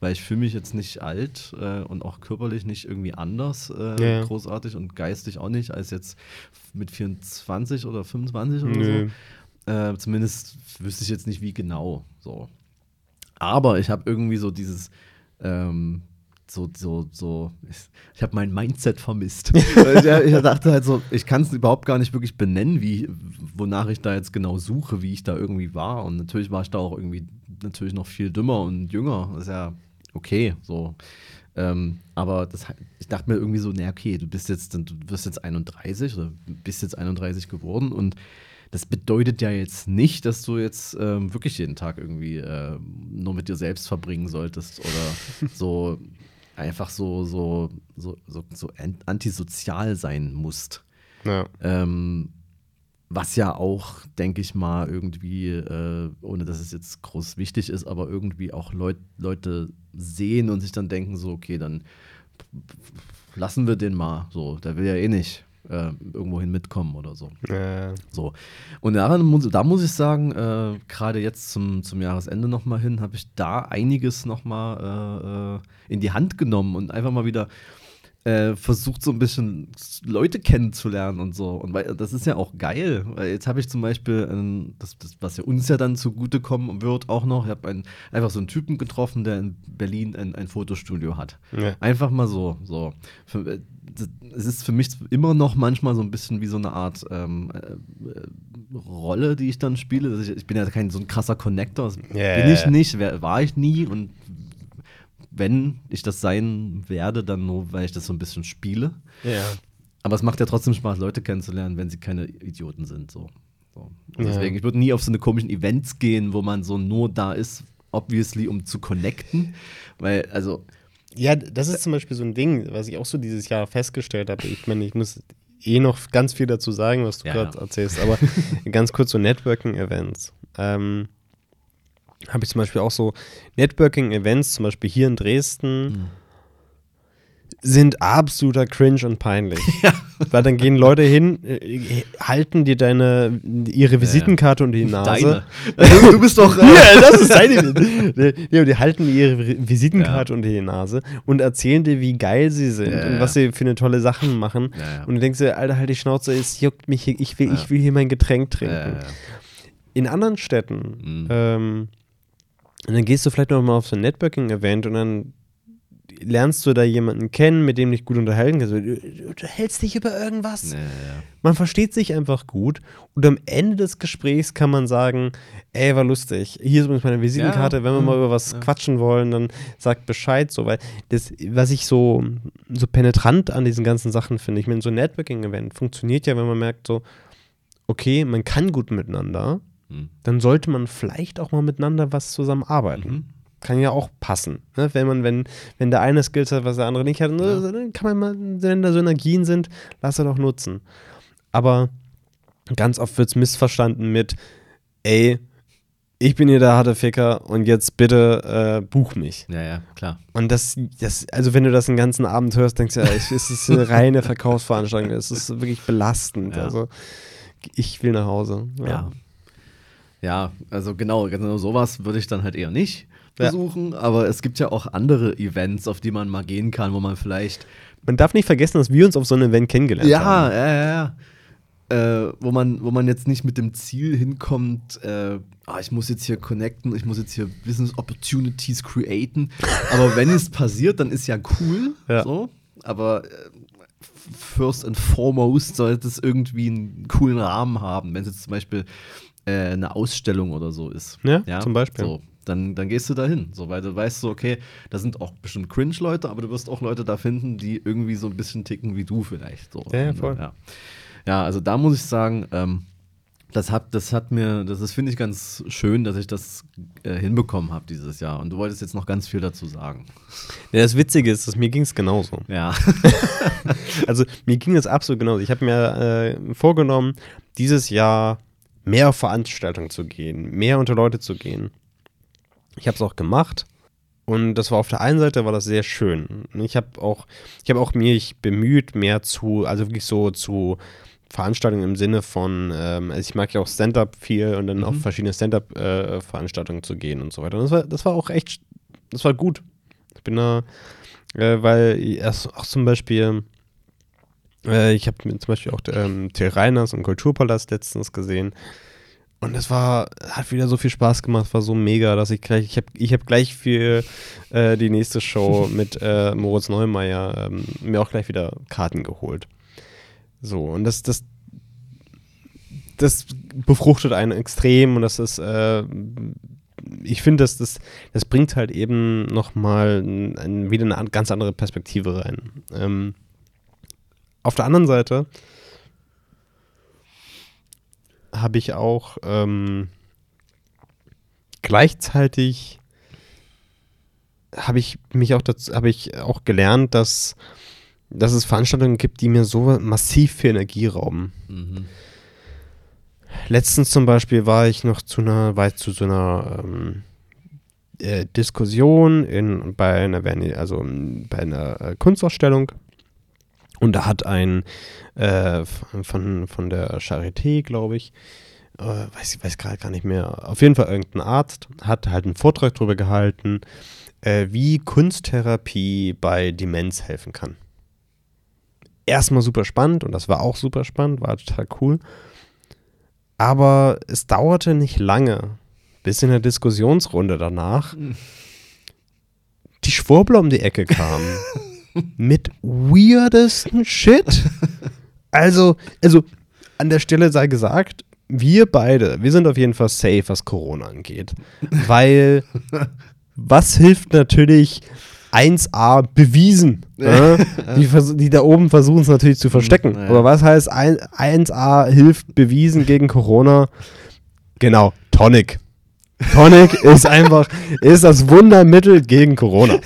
weil ich fühle mich jetzt nicht alt äh, und auch körperlich nicht irgendwie anders äh, Ja, großartig und geistig auch nicht als jetzt mit 24 oder 25 oder Nö. so. Äh, zumindest wüsste ich jetzt nicht, wie genau. So. Aber ich habe irgendwie so dieses, ähm, so, so, so, ich, habe mein Mindset vermisst. [LAUGHS] Ich, dachte halt so, ich kann es überhaupt gar nicht wirklich benennen, wie, wonach ich da jetzt genau suche, wie ich da irgendwie war. Und natürlich war ich da auch irgendwie natürlich noch viel dümmer und jünger. Das ist ja okay, so. Ähm, aber das, ich dachte mir irgendwie so, na okay, du bist jetzt, du wirst jetzt 31 oder bist jetzt 31 geworden und das bedeutet ja jetzt nicht, dass du jetzt ähm, wirklich jeden Tag irgendwie äh, nur mit dir selbst verbringen solltest oder [LAUGHS] so einfach so, so, so, so, so an- antisozial sein musst. Ja. Ähm, was ja auch, denke ich mal, irgendwie, äh, ohne dass es jetzt groß wichtig ist, aber irgendwie auch Leut, Leute sehen und sich dann denken, so, okay, dann lassen wir den mal. So, der will ja eh nicht äh, irgendwohin mitkommen oder so. Äh, So. Und daran muss, da muss ich sagen, äh, gerade jetzt zum, zum Jahresende nochmal hin, habe ich da einiges nochmal äh, äh, in die Hand genommen und einfach mal wieder äh, versucht, so ein bisschen Leute kennenzulernen und so. Und weil, das ist ja auch geil, weil jetzt habe ich zum Beispiel, ähm, das, das, was ja uns ja dann zugutekommen wird, auch noch, ich habe einfach so einen Typen getroffen, der in Berlin ein, ein Fotostudio hat. ja. Einfach mal so. so. Für, äh, es ist für mich immer noch manchmal so ein bisschen wie so eine Art ähm, äh, äh, Rolle, die ich dann spiele. Also ich, ich bin ja kein so ein krasser Connector. Das Ja, bin ich nicht, war ich nie. Und wenn ich das sein werde, dann nur, weil ich das so ein bisschen spiele. ja. Aber es macht ja trotzdem Spaß, Leute kennenzulernen, wenn sie keine Idioten sind. So. so. Ja. deswegen, ich würde nie auf so eine komischen Events gehen, wo man so nur da ist, obviously, um zu connecten. Weil, also, Ja, das ist zum Beispiel so ein Ding, was ich auch so dieses Jahr festgestellt habe. Ich meine, ich muss eh noch ganz viel dazu sagen, was du Ja, gerade ja. erzählst, aber [LAUGHS] ganz kurz so Networking-Events. Ähm, habe ich zum Beispiel auch so Networking-Events, zum Beispiel hier in Dresden, Hm. sind absoluter Cringe und peinlich. [LAUGHS] Weil dann gehen Leute hin, äh, halten dir deine, ihre Visitenkarte unter die Nase. Deine. Du bist doch. Äh, [LAUGHS] Ja, das ist deine. Die, ja, die halten ihre Visitenkarte unter die Nase und erzählen dir, wie geil sie sind Ja, und ja. was sie für eine tolle Sachen machen. Ja, ja. Und du denkst dir, Alter, halt die Schnauze, es juckt mich hier, ich will, Ja. ich will hier mein Getränk trinken. Ja, ja, ja. In anderen Städten, Mhm. ähm, und dann gehst du vielleicht noch mal auf so ein Networking-Event und dann lernst du da jemanden kennen, mit dem dich gut unterhalten kannst. Du, du, du hältst dich über irgendwas. Ja, ja. Man versteht sich einfach gut und am Ende des Gesprächs kann man sagen, ey, war lustig. Hier ist übrigens meine Visitenkarte. Ja, Wenn wir mal mhm, über was ja. quatschen wollen, dann sagt Bescheid. So, weil das, was ich so, so penetrant an diesen ganzen Sachen finde, ich meine, so ein Networking-Event funktioniert ja, wenn man merkt so, okay, man kann gut miteinander, Dann sollte man vielleicht auch mal miteinander was zusammenarbeiten. Mhm. Kann ja auch passen. Ne? Wenn man, wenn, wenn der eine Skills hat, was der andere nicht hat, Ja. dann kann man mal, wenn da Synergien sind, lass er doch nutzen. Aber ganz oft wird es missverstanden mit, ey, ich bin hier der harte Ficker und jetzt bitte äh, buch mich. Ja, ja, klar. Und das, das, also wenn du das den ganzen Abend hörst, denkst du, ja, es ist eine reine [LAUGHS] Verkaufsveranstaltung. Es ist wirklich belastend. Ja. Also ich will nach Hause. Ja. Ja, also genau, genau sowas würde ich dann halt eher nicht Ja. versuchen, aber es gibt ja auch andere Events, auf die man mal gehen kann, wo man vielleicht Man darf nicht vergessen, dass wir uns auf so einem Event kennengelernt Ja, haben. ja, ja, ja. Äh, wo, man, wo man jetzt nicht mit dem Ziel hinkommt, äh, ah, ich muss jetzt hier connecten, ich muss jetzt hier Business Opportunities createn. Aber wenn es passiert, dann ist ja cool. Ja. So. Aber äh, first and foremost sollte es irgendwie einen coolen Rahmen haben. Wenn es jetzt zum Beispiel äh, eine Ausstellung oder so ist. Ja, zum Beispiel. So, dann, dann gehst du da hin. So, weil du weißt so, okay, da sind auch bestimmt Cringe-Leute, aber du wirst auch Leute da finden, die irgendwie so ein bisschen ticken wie du vielleicht. So. Ja, ja, voll. Ja. ja, also da muss ich sagen, ähm, das hat, das hat mir, das ist, finde ich, ganz schön, dass ich das äh, hinbekommen habe dieses Jahr. Und du wolltest jetzt noch ganz viel dazu sagen. Ja, das Witzige ist, dass mir ging es genauso. Ja. [LAUGHS] Also mir ging es absolut genauso. Ich habe mir äh, vorgenommen, dieses Jahr mehr auf Veranstaltungen zu gehen, mehr unter Leute zu gehen. Ich habe es auch gemacht und das war auf der einen Seite war das sehr schön. Ich habe auch, ich habe auch mich bemüht, mehr zu, also wirklich so zu Veranstaltungen im Sinne von, ähm, also ich mag ja auch Stand-up viel und dann Mhm. auf verschiedene Stand-up-Veranstaltungen zu gehen und so weiter. Und das war, das war auch echt, das war gut. Ich bin da, äh, weil erst auch zum Beispiel, äh, ich habe zum Beispiel auch ähm, Till Reiners im Kulturpalast letztens gesehen. Und es war, hat wieder so viel Spaß gemacht, war so mega, dass ich gleich, ich habe ich hab gleich für äh, die nächste Show [LAUGHS] mit äh, Moritz Neumeier ähm, mir auch gleich wieder Karten geholt. So, und das, das, das befruchtet einen extrem und das ist, äh, ich finde, dass das, das bringt halt eben nochmal ein, wieder eine an- ganz andere Perspektive rein. Ähm, auf der anderen Seite habe ich auch ähm, gleichzeitig habe ich mich auch dazu, habe ich auch gelernt, dass, dass es Veranstaltungen gibt, die mir so massiv viel Energie rauben. mhm. Letztens zum Beispiel war ich noch zu einer, war ich zu so einer ähm, äh, Diskussion in, bei einer, also bei einer äh, Kunstausstellung und da hat ein äh, von, von der Charité, glaube ich, äh, weiß ich weiß gerade gar nicht mehr, auf jeden Fall irgendein Arzt hat halt einen Vortrag darüber gehalten, äh, wie Kunsttherapie bei Demenz helfen kann. Erstmal super spannend und das war auch super spannend, war total cool. Aber es dauerte nicht lange, bis in der Diskussionsrunde danach die Schwurbler um die Ecke kamen. [LAUGHS] mit weirdesten Shit. Also, also, an der Stelle sei gesagt, wir beide, wir sind auf jeden Fall safe, was Corona angeht. Weil, was hilft natürlich 1a bewiesen? ne? die, die da oben versuchen es natürlich zu verstecken. Ja. Aber was heißt ein, 1a hilft bewiesen gegen Corona? Genau, Tonic. Tonic ist einfach, ist das Wundermittel gegen Corona.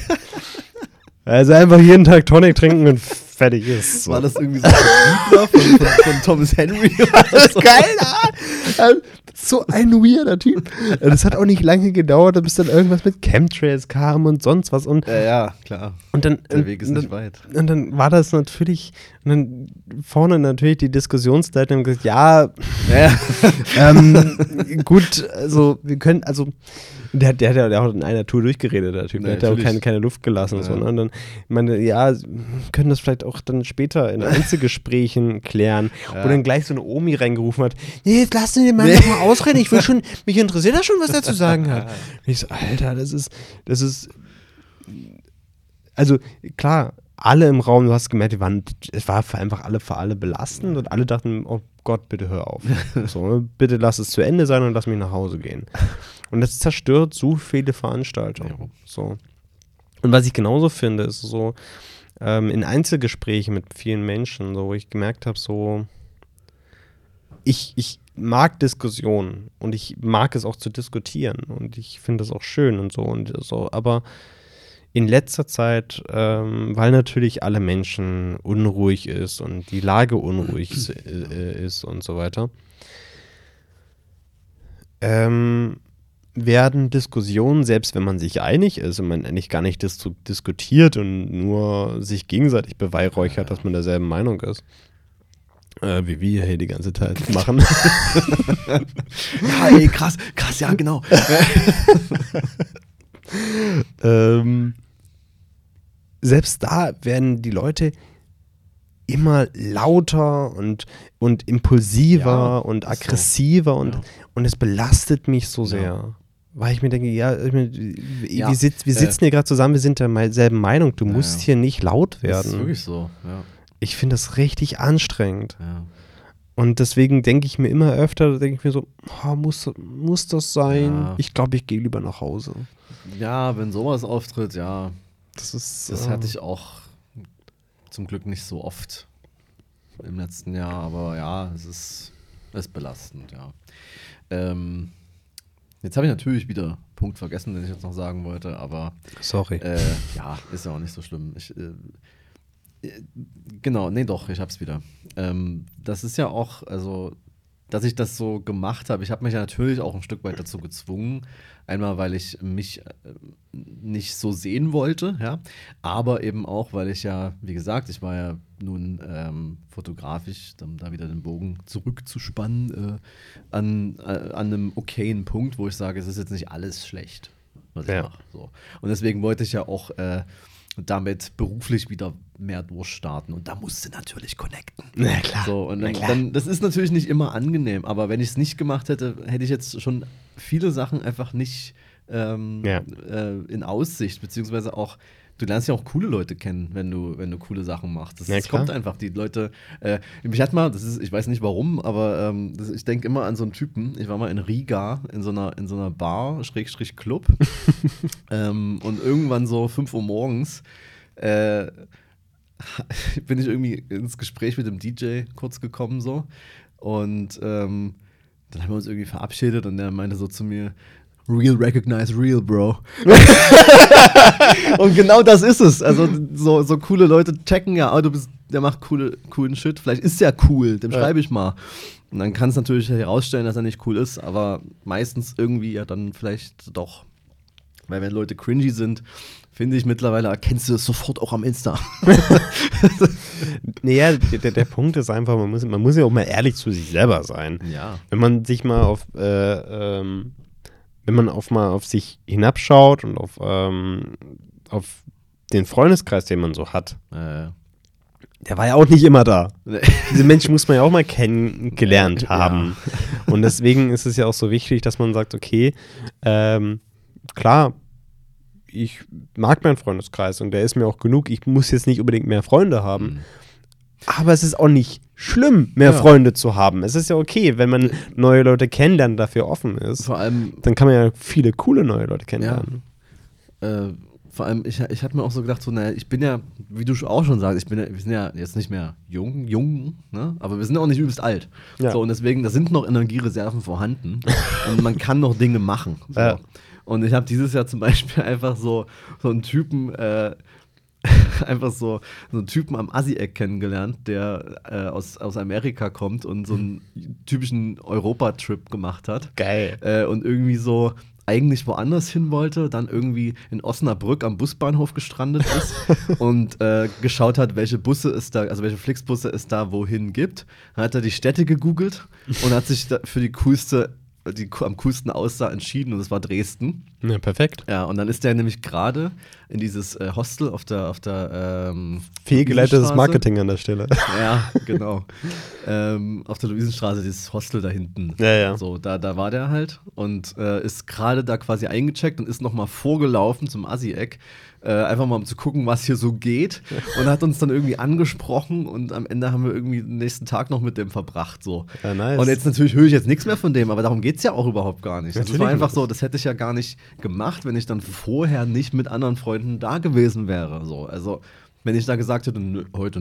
Also einfach jeden Tag Tonic trinken und fertig ist. So. War das irgendwie so ein Vertriebler von, von, von Thomas Henry? [LAUGHS] Das ist geil! Also, So ein weirder Typ. Es hat auch nicht lange gedauert, bis dann irgendwas mit Chemtrails kam und sonst was. Und, ja, ja, klar. und dann. Der Weg ist und, nicht weit. Und dann war das natürlich, und dann vorne natürlich die Diskussionsleitung gesagt, ja, Ja, [LAUGHS] ähm, gut, also wir können, also der, der hat ja der hat in einer Tour durchgeredet, der Typ, der Ja, hat ja auch natürlich. keine, keine Luft gelassen. und So, Ja. ne? Und dann, ich meine, ja, können das vielleicht auch dann später in [LAUGHS] Einzelgesprächen klären, Ja. wo dann gleich so eine Omi reingerufen hat, nee, jetzt lass den Mann doch mal ausreden, ich will schon, [LAUGHS] mich interessiert das schon, was er zu sagen hat. [LAUGHS] Und ich so, Alter, das ist, das ist also klar, alle im Raum, du hast gemerkt, die waren, es war einfach alle für alle belastend und alle dachten, oh Gott, bitte hör auf. so, bitte lass es zu Ende sein und lass mich nach Hause gehen. Und das zerstört so viele Veranstaltungen. Ja. So. Und was ich genauso finde, ist so, ähm, in Einzelgesprächen mit vielen Menschen, so, wo ich gemerkt habe, so, ich, ich mag Diskussionen und ich mag es auch zu diskutieren und ich finde es auch schön und so und so, aber in letzter Zeit, ähm, weil natürlich alle Menschen unruhig ist und die Lage unruhig [CLEARS THROAT] s- äh, ist und so weiter, ähm, werden Diskussionen, selbst wenn man sich einig ist und man eigentlich gar nicht dis diskutiert und nur sich gegenseitig beweihräuchert, dass man derselben Meinung ist, äh, wie wir hier die ganze Zeit [LAUGHS] machen, Ja, ey, krass, krass, ja, genau. [LAUGHS] ähm, selbst da werden die Leute immer lauter und, und impulsiver Ja, und ist so. aggressiver und, Ja. und es belastet mich so Ja. Weil ich mir denke, ja, ich meine, wir, Ja, sitz, wir äh, sitzen hier gerade zusammen, wir sind der selben Meinung. Du Ja, musst hier nicht laut Das ist werden. wirklich so, ja. Ich finde das richtig anstrengend. Und deswegen denke ich mir immer öfter, denke ich mir so, oh, muss, muss das sein? Ich glaube, ich gehe lieber nach Hause. Ja, wenn sowas auftritt, ja, Das ist. das äh, hatte ich auch zum Glück nicht so oft im letzten Jahr, aber ja, es ist, es ist belastend, ja. Ähm, jetzt habe ich natürlich wieder einen Punkt vergessen, den ich jetzt noch sagen wollte, aber Sorry. äh, ja, ist ja auch nicht so schlimm. Ich, äh, äh, genau, nee, doch, ich hab's wieder. Ähm, das ist ja auch, also, dass ich das so gemacht habe. Ich habe mich ja natürlich auch ein Stück weit dazu gezwungen. Einmal, weil ich mich äh, nicht so sehen wollte, ja, aber eben auch, weil ich ja, wie gesagt, ich war ja nun ähm, fotografisch, um da wieder den Bogen zurückzuspannen, äh, an, äh, an einem okayen Punkt, wo ich sage, es ist jetzt nicht alles schlecht, was ich Ja. mache. So. Und deswegen wollte ich ja auch äh, damit beruflich wieder mehr durchstarten. Und da musste natürlich connecten. Na klar. So, und dann, klar. dann, das ist natürlich nicht immer angenehm, aber wenn ich es nicht gemacht hätte, hätte ich jetzt schon viele Sachen einfach nicht ähm, Ja. äh, in Aussicht, beziehungsweise auch, du lernst ja auch coole Leute kennen, wenn du, wenn du coole Sachen machst. Das, Ja, das kommt einfach, die Leute, äh, mich hat mal, das ist, ich weiß nicht warum, aber ähm, das, ich denke immer an so einen Typen, ich war mal in Riga in so einer, in so einer Bar, Schrägstrich Club, [LAUGHS] ähm, und irgendwann so 5 Uhr morgens, äh, [LAUGHS] bin ich irgendwie ins Gespräch mit dem DJ kurz gekommen so. Und ähm, dann haben wir uns irgendwie verabschiedet und der meinte so zu mir Real recognize real, Bro. [LAUGHS] und genau das ist es. Also so, so coole Leute checken ja, oh, du bist, der macht coole, coolen Shit. Vielleicht ist der cool, dem Ja. schreibe ich mal. Und dann kann es natürlich herausstellen, dass er nicht cool ist, aber meistens irgendwie ja dann vielleicht doch. Weil wenn Leute cringy sind, finde ich mittlerweile, erkennst du es sofort auch am Insta. [LAUGHS] Naja, der, der Punkt ist einfach, man muss, man muss ja auch mal ehrlich zu sich selber sein. Ja. Wenn man sich mal auf, äh, ähm, wenn man auf mal auf sich hinabschaut und auf, ähm, auf den Freundeskreis, den man so hat, Äh, der war ja auch nicht immer da. Diese Menschen muss man ja auch mal kennengelernt Ja. haben. Und deswegen ist es ja auch so wichtig, dass man sagt, okay, ähm, klar, ich mag meinen Freundeskreis und der ist mir auch genug. Ich muss jetzt nicht unbedingt mehr Freunde haben. Aber es ist auch nicht schlimm, mehr Ja. Freunde zu haben. Es ist ja okay, wenn man neue Leute kennenlernt, dafür offen ist. vor allem, Dann kann man ja viele coole neue Leute kennenlernen. äh, vor allem, ich, ich hatte mir auch so gedacht, so, naja, ich bin ja, wie du auch schon sagst, ich bin ja, wir sind ja jetzt nicht mehr jung, jung, ne? aber wir sind ja auch nicht übelst alt. Ja. So, und deswegen, da sind noch Energiereserven vorhanden [LAUGHS] und man kann noch Dinge machen. So. Ja. Und ich habe dieses Jahr zum Beispiel [LAUGHS] einfach so, so einen Typen, äh, [LAUGHS] einfach so, so einen Typen am Assi-Eck kennengelernt, der äh, aus, aus Amerika kommt und so einen typischen Europa-Trip gemacht hat. Geil. Äh, und irgendwie so eigentlich woanders hin wollte, dann irgendwie in Osnabrück am Busbahnhof gestrandet ist [LAUGHS] und äh, geschaut hat, welche Busse es da, also welche Flixbusse es da wohin gibt. Dann hat er die Städte gegoogelt und hat sich für die coolste die am coolsten aussah, entschieden und es war Dresden. Ja, perfekt. Ja, und dann ist der nämlich gerade in dieses äh, Hostel auf der, auf der ähm, Fehlgeleitetes. Marketing an der Stelle. [LAUGHS] Ja, genau. [LAUGHS] ähm, auf der Luisenstraße, dieses Hostel da hinten. Ja, ja. So, da, da war der halt und äh, ist gerade da quasi eingecheckt und ist nochmal vorgelaufen zum Assi-Eck. Äh, einfach mal um zu gucken, was hier so geht. [LAUGHS] Und hat uns dann irgendwie angesprochen und am Ende haben wir irgendwie den nächsten Tag noch mit dem verbracht. So. Ja, nice. Und jetzt natürlich höre ich jetzt nichts mehr von dem, aber darum geht es ja auch überhaupt gar nicht. Das Natürlich war einfach so, das hätte ich ja gar nicht gemacht, wenn ich dann vorher nicht mit anderen Freunden da gewesen wäre. So. Also, wenn ich da gesagt hätte, nö, heute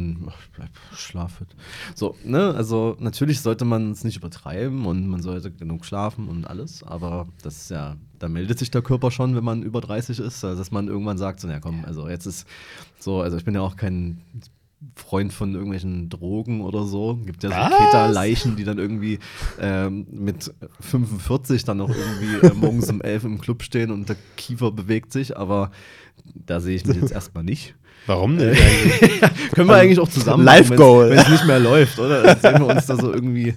bleib schlafend. So, ne, also natürlich sollte man es nicht übertreiben und man sollte genug schlafen und alles, aber das ist ja, da meldet sich der Körper schon, wenn man über 30 ist, also dass man irgendwann sagt, so, ja komm, also jetzt ist so, also ich bin ja auch kein Freund von irgendwelchen Drogen oder so. Gibt ja so? Keta-Leichen, die dann irgendwie ähm, mit 45 dann noch irgendwie äh, morgens um 11 im Club stehen und der Kiefer bewegt sich, aber da sehe ich mich jetzt erstmal nicht. Warum nicht? eigentlich? [LAUGHS] Können wir eigentlich auch zusammen machen, Goal. wenn es nicht mehr läuft, oder? Dann sehen wir uns da so irgendwie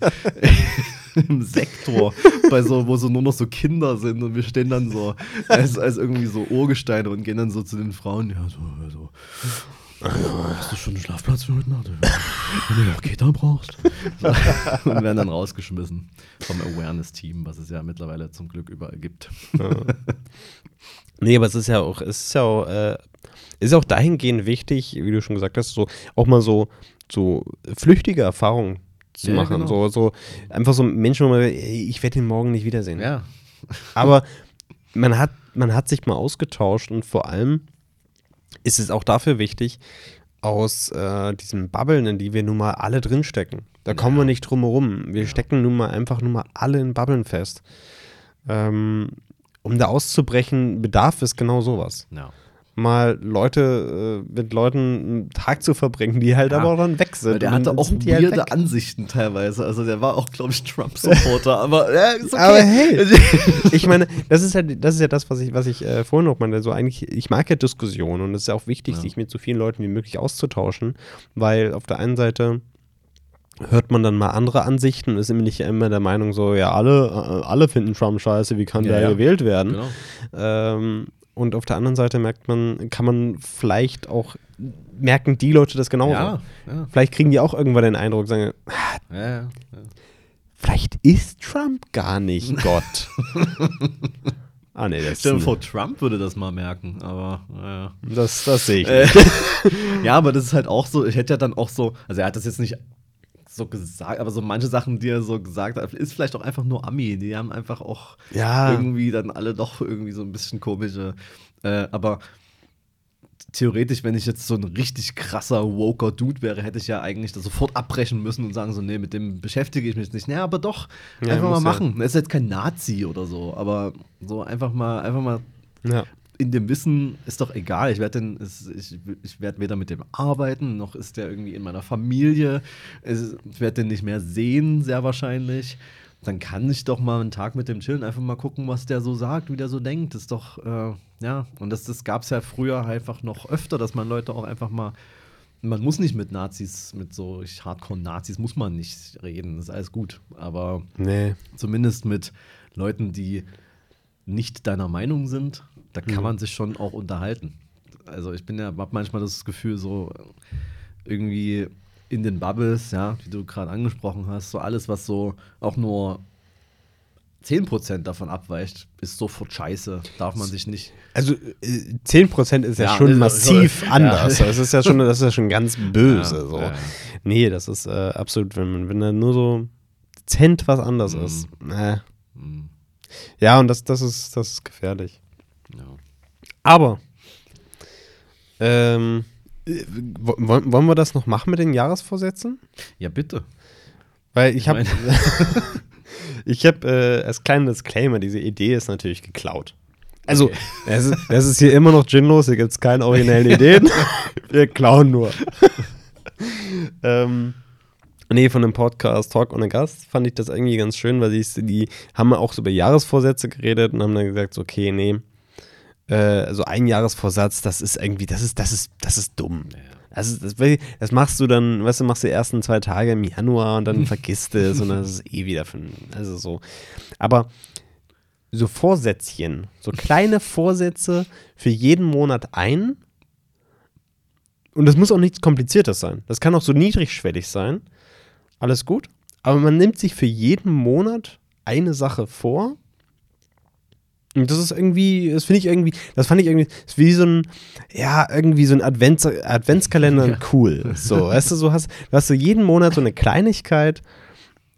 [LAUGHS] im Sektor, bei so, wo so nur noch so Kinder sind und wir stehen dann so als, als irgendwie so Urgesteine und gehen dann so zu den Frauen, ja, so, also, hast du schon einen Schlafplatz für heute Nacht? Wenn du noch Keter brauchst. So, [LAUGHS] und werden dann rausgeschmissen vom Awareness-Team, was es ja mittlerweile zum Glück überall gibt. Nee, aber es ist ja auch, es ist ja auch, äh, ist auch dahingehend wichtig, wie du schon gesagt hast, so auch mal so, so flüchtige Erfahrungen zu Ja, machen. genau. So, so einfach so Menschen, wo man, ey, ich werde ihn morgen nicht wiedersehen. Ja. [LAUGHS] Aber man hat, man hat sich mal ausgetauscht und vor allem ist es auch dafür wichtig, aus äh, diesen Bubbeln, in die wir nun mal alle drinstecken. Da kommen wir nicht drum herum. Wir stecken nun mal einfach nun mal alle in Bubbeln fest. Ähm, um da auszubrechen, bedarf es genau sowas. ja. Mal Leute äh, mit Leuten einen Tag zu verbringen, die halt Ja, aber dann weg sind. Weil der hatte auch halt weirde weg. Ansichten teilweise. Also der war auch, glaube ich, Trump-Supporter. [LAUGHS] aber ja, ist okay. Aber hey, [LAUGHS] ich meine, das ist halt, das ist ja das, was ich, was ich äh, vorhin noch meinte. So eigentlich, ich mag ja Diskussionen und es ist ja auch wichtig, Ja. sich mit so vielen Leuten wie möglich auszutauschen, weil auf der einen Seite hört man dann mal andere Ansichten und ist nämlich immer der Meinung so, ja, alle, äh, alle finden Trump scheiße, wie kann Ja, der ja. gewählt werden? Genau. Ähm, und auf der anderen Seite merkt man, kann man vielleicht auch, merken die Leute das genauso. Ja, ja. Vielleicht kriegen die auch irgendwann den Eindruck, sagen, ja, vielleicht ist Trump gar nicht [LAUGHS] Gott. ah, nee, das, Stell dir vor, Trump würde das mal merken, aber naja. das, das sehe ich Äh, nicht. [LAUGHS] ja, aber das ist halt auch so, ich hätte ja dann auch so, also er hat das jetzt nicht so gesagt, aber so manche Sachen, die er so gesagt hat, ist vielleicht auch einfach nur Ami. Die haben einfach auch Ja. irgendwie dann alle doch irgendwie so ein bisschen komische, äh, aber theoretisch, wenn ich jetzt so ein richtig krasser woker Dude wäre, hätte ich ja eigentlich das sofort abbrechen müssen und sagen so, nee, mit dem beschäftige ich mich nicht. Nee, aber doch, Ja, einfach mal muss ja. machen. Er ist jetzt kein Nazi oder so, aber so einfach mal, einfach mal Ja. In dem Wissen ist doch egal. Ich werde ich, ich werd weder mit dem arbeiten, noch ist der irgendwie in meiner Familie. Ich werde den nicht mehr sehen, sehr wahrscheinlich. Dann kann ich doch mal einen Tag mit dem chillen, einfach mal gucken, was der so sagt, wie der so denkt. Das ist doch, äh, ja, und das, das gab es ja früher einfach noch öfter, dass man Leute auch einfach mal. Man muss nicht mit Nazis, mit so Hardcore-Nazis, muss man nicht reden, das ist alles gut. Aber Nee. zumindest mit Leuten, die nicht deiner Meinung sind, da kann Mhm. man sich schon auch unterhalten. Also ich bin ja, hab manchmal das Gefühl, so irgendwie in den Bubbles, ja, wie du gerade angesprochen hast, so alles, was so auch nur 10% davon abweicht, ist sofort scheiße. Darf man sich nicht. Also äh, 10% ist ja, Ja, schon ist- massiv [LAUGHS] ja. anders. Das ist ja schon, das ist ja schon ganz [LAUGHS] böse. Ja, so. ja. Nee, das ist äh, absolut, wenn man, wenn da nur so Cent was anders Mhm. ist. Äh. Hm, Ja, und das, das ist, das ist gefährlich. Ja. Aber ähm, äh, wo- wollen wollen wir das noch machen mit den Jahresvorsätzen? ja, bitte. Weil ich habe ich habe [LAUGHS] äh, als kleinen Disclaimer, diese Idee ist natürlich geklaut. Also, Okay. [LAUGHS] es, ist, ist hier immer noch ginlos, hier gibt es keine originellen [LAUGHS] Ideen. Wir klauen nur. ähm, nee, von dem Podcast Talk ohne Gast fand ich das irgendwie ganz schön, weil die, die haben auch so über Jahresvorsätze geredet und haben dann gesagt, so, okay, nee, äh, so ein Jahresvorsatz, das ist irgendwie, das ist, das ist, das ist dumm. Also das, das, machst du dann, weißt du, machst du die ersten zwei Tage im Januar und dann [LAUGHS] vergisst du es und dann ist es eh wieder für, also so. Aber so Vorsätzchen, so kleine Vorsätze für jeden Monat ein. Und das muss auch nichts Kompliziertes sein. Das kann auch so niedrigschwellig sein. Alles gut. Aber man nimmt sich für jeden Monat eine Sache vor. Und das ist irgendwie, das finde ich irgendwie, das fand ich irgendwie, das ist wie so ein, ja, irgendwie so ein Advents, Adventskalender ja. cool. So, weißt du, so hast, du hast so jeden Monat so eine Kleinigkeit,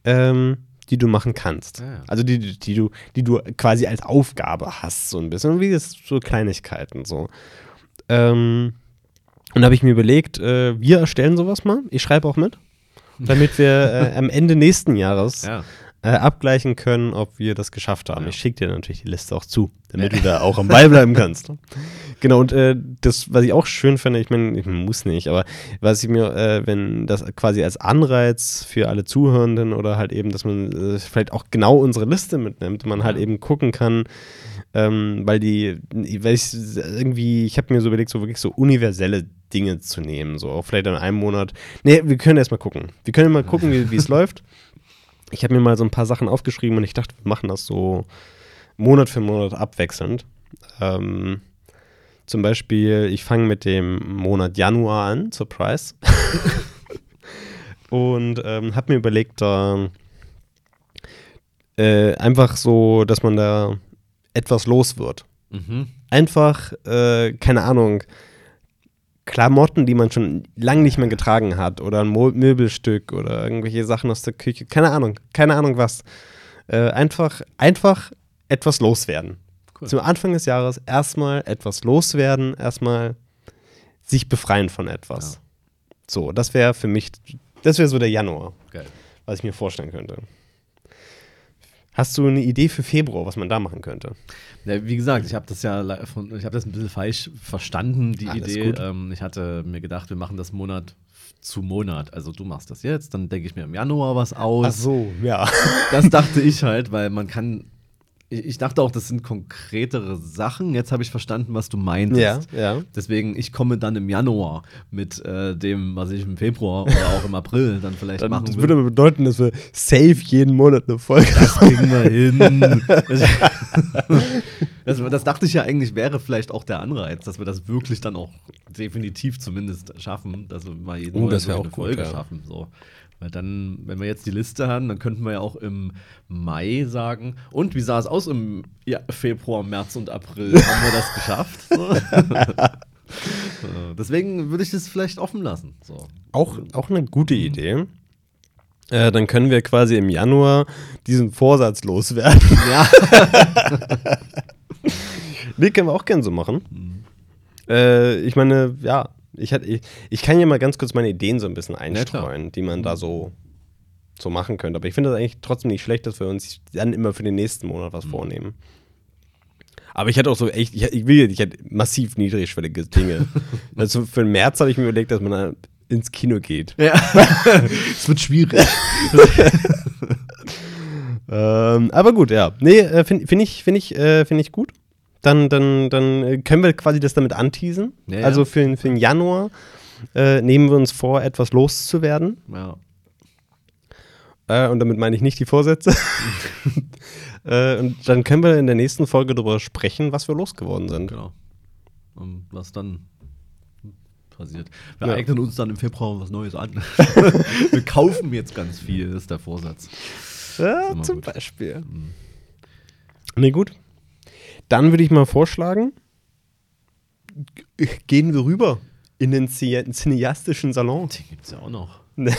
ähm, die du machen kannst. Ja. Also die, die, die, du, die du quasi als Aufgabe hast, so ein bisschen. Wie das so Kleinigkeiten so. Ähm, und da habe ich mir überlegt, äh, wir erstellen sowas mal. Ich schreibe auch mit, damit wir äh, am Ende nächsten Jahres ja äh, abgleichen können, ob wir das geschafft haben. Ja. Ich schicke dir natürlich die Liste auch zu, damit du da auch am Ball bleiben [LAUGHS] kannst. Genau, und äh, das, was ich auch schön finde, ich meine, ich muss nicht, aber was ich mir, äh, wenn das quasi als Anreiz für alle Zuhörenden oder halt eben, dass man äh, vielleicht auch genau unsere Liste mitnimmt, man halt eben gucken kann, ähm, weil die, weil ich irgendwie, ich habe mir so überlegt, so wirklich so universelle Dinge zu nehmen, so auch vielleicht in einem Monat. Nee, wir können erst mal gucken. Wir können mal gucken, wie es [LAUGHS] läuft ich habe mir mal so ein paar Sachen aufgeschrieben und ich dachte, wir machen das so Monat für Monat abwechselnd. Ähm, zum Beispiel, ich fange mit dem Monat Januar an, Surprise. [LAUGHS] und ähm, habe mir überlegt, da äh, einfach so, dass man da etwas los wird. Mhm. Einfach, äh, keine Ahnung, Klamotten, die man schon lange nicht mehr getragen hat oder ein Mo Möbelstück oder irgendwelche Sachen aus der Küche, keine Ahnung, keine Ahnung was. Äh, einfach, einfach etwas loswerden. Cool. Zum Anfang des Jahres erstmal etwas loswerden, erstmal sich befreien von etwas. Ja. So, das wäre für mich, das wäre so der Januar, Geil. was ich mir vorstellen könnte. Hast du eine Idee für Februar, was man da machen könnte? Ja, wie gesagt, ich habe das ja ich habe das ein bisschen falsch verstanden, die Alles Idee. Ähm, ich hatte mir gedacht, wir machen das Monat zu Monat. Also du machst das jetzt, dann denke ich mir im Januar was aus. Ach so, ja. Das dachte ich halt, weil man kann ich dachte auch, das sind konkretere Sachen. Jetzt habe ich verstanden, was du meintest. Ja, ja. Deswegen, ich komme dann im Januar mit äh, dem, was ich im Februar oder auch im April [LAUGHS] dann vielleicht dann, machen Das würde bedeuten, dass wir safe jeden Monat eine Folge Das kriegen wir hin. [LAUGHS] das, das, dachte ich ja eigentlich, wäre vielleicht auch der Anreiz, dass wir das wirklich dann auch definitiv zumindest schaffen, dass wir mal jeden oh, Monat eine gut, Folge ja. schaffen. So. Weil dann, wenn wir jetzt die Liste haben, dann könnten wir ja auch im Mai sagen, und wie sah es aus im ja, Februar, März und April? haben wir das geschafft? So. [LAUGHS] Deswegen würde ich das vielleicht offen lassen. So. Auch, auch eine gute Idee. Äh, dann können wir quasi im Januar diesen Vorsatz loswerden. [LAUGHS] Ja. [LAUGHS] nee, können wir auch gerne so machen. Mhm. Äh, ich meine, ja, ich, hat, ich, ich kann ja mal ganz kurz meine Ideen so ein bisschen einstreuen, ja, die man da so, so machen könnte. Aber ich finde das eigentlich trotzdem nicht schlecht, dass wir uns dann immer für den nächsten Monat was mhm. vornehmen. Aber ich hatte auch so echt, ich, ich will ich hatte massiv niedrigschwellige Dinge. [LAUGHS] also für den März habe ich mir überlegt, dass man da ins Kino geht. Ja. [LAUGHS] Es wird schwierig. [LAUGHS] ähm, aber gut, ja. Nee, äh, finde find ich, find ich, äh, find ich gut dann, dann, dann können wir quasi das damit anteasen. Ja, also für, für den Januar äh, nehmen wir uns vor, etwas loszuwerden. Ja. Äh, und damit meine ich nicht die Vorsätze. [LAUGHS] äh, und dann können wir in der nächsten Folge darüber sprechen, was wir losgeworden sind. Genau. Und was dann passiert. Wir ja. eignen uns dann im Februar was Neues an. [LAUGHS] wir kaufen jetzt ganz viel, das ist der Vorsatz. Ja, zum gut. Beispiel. Mhm. Nee, gut. Dann würde ich mal vorschlagen, gehen wir rüber in den cineastischen Salon. Den gibt es ja auch noch. [LAUGHS]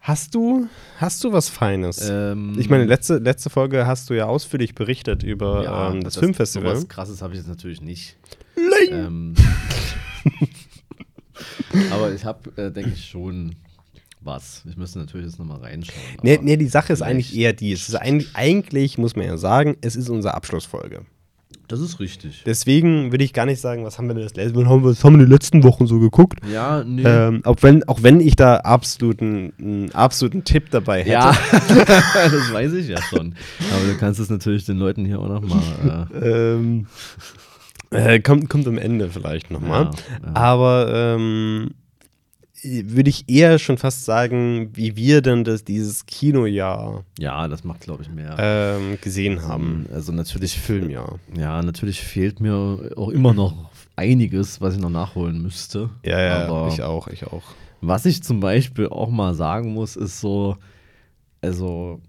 Hast du, hast du was Feines? Ähm, ich meine, letzte, letzte Folge hast du ja ausführlich berichtet über ja, ähm, das, das Filmfestival. Was krasses habe ich jetzt natürlich nicht. Ähm, [LAUGHS] aber ich habe, äh, denke ich, schon was. Ich müsste natürlich jetzt nochmal reinschauen. Nee, nee, die Sache ist eigentlich eher die. Es ist eigentlich, eigentlich, muss man ja sagen, es ist unsere Abschlussfolge. Das ist richtig. Deswegen würde ich gar nicht sagen, was haben wir denn das letzte was haben wir, was haben wir die letzten Wochen so geguckt. Ja, nee. Ähm, auch, wenn, auch wenn ich da absoluten, einen absoluten Tipp dabei hätte. ja, [LAUGHS] das weiß ich ja schon. Aber du kannst es natürlich den Leuten hier auch nochmal. Äh, Ähm, äh, kommt, kommt am Ende vielleicht nochmal. Ja, ja. Aber ähm, würde ich eher schon fast sagen, wie wir denn das, dieses Kinojahr ja, das macht, glaube ich, mehr. ähm, gesehen haben. also natürlich Filmjahr. Ja, natürlich fehlt mir auch immer noch einiges, was ich noch nachholen müsste. Ja, ja, Aber ich auch, ich auch. was ich zum Beispiel auch mal sagen muss, ist so, also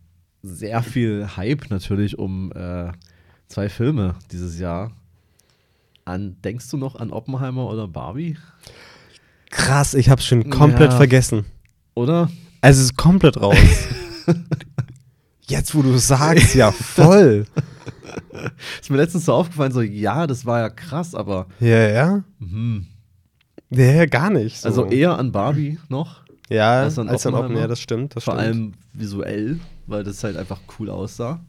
sehr viel Hype natürlich um äh, zwei Filme dieses Jahr. An, denkst du noch an Oppenheimer oder Barbie? Krass, ich hab's schon komplett Ja. vergessen. Oder? Also es ist komplett raus. [LAUGHS] Jetzt, wo du sagst, ja, voll. [LAUGHS] Ist mir letztens so aufgefallen, so, ja, das war ja krass, aber Ja, ja. mhm. Ja, gar nicht. So. also eher an Barbie noch. ja, als als an dann Oppen, Oppenheimer. ja, das stimmt. Das Vor stimmt. allem visuell, weil das halt einfach cool aussah.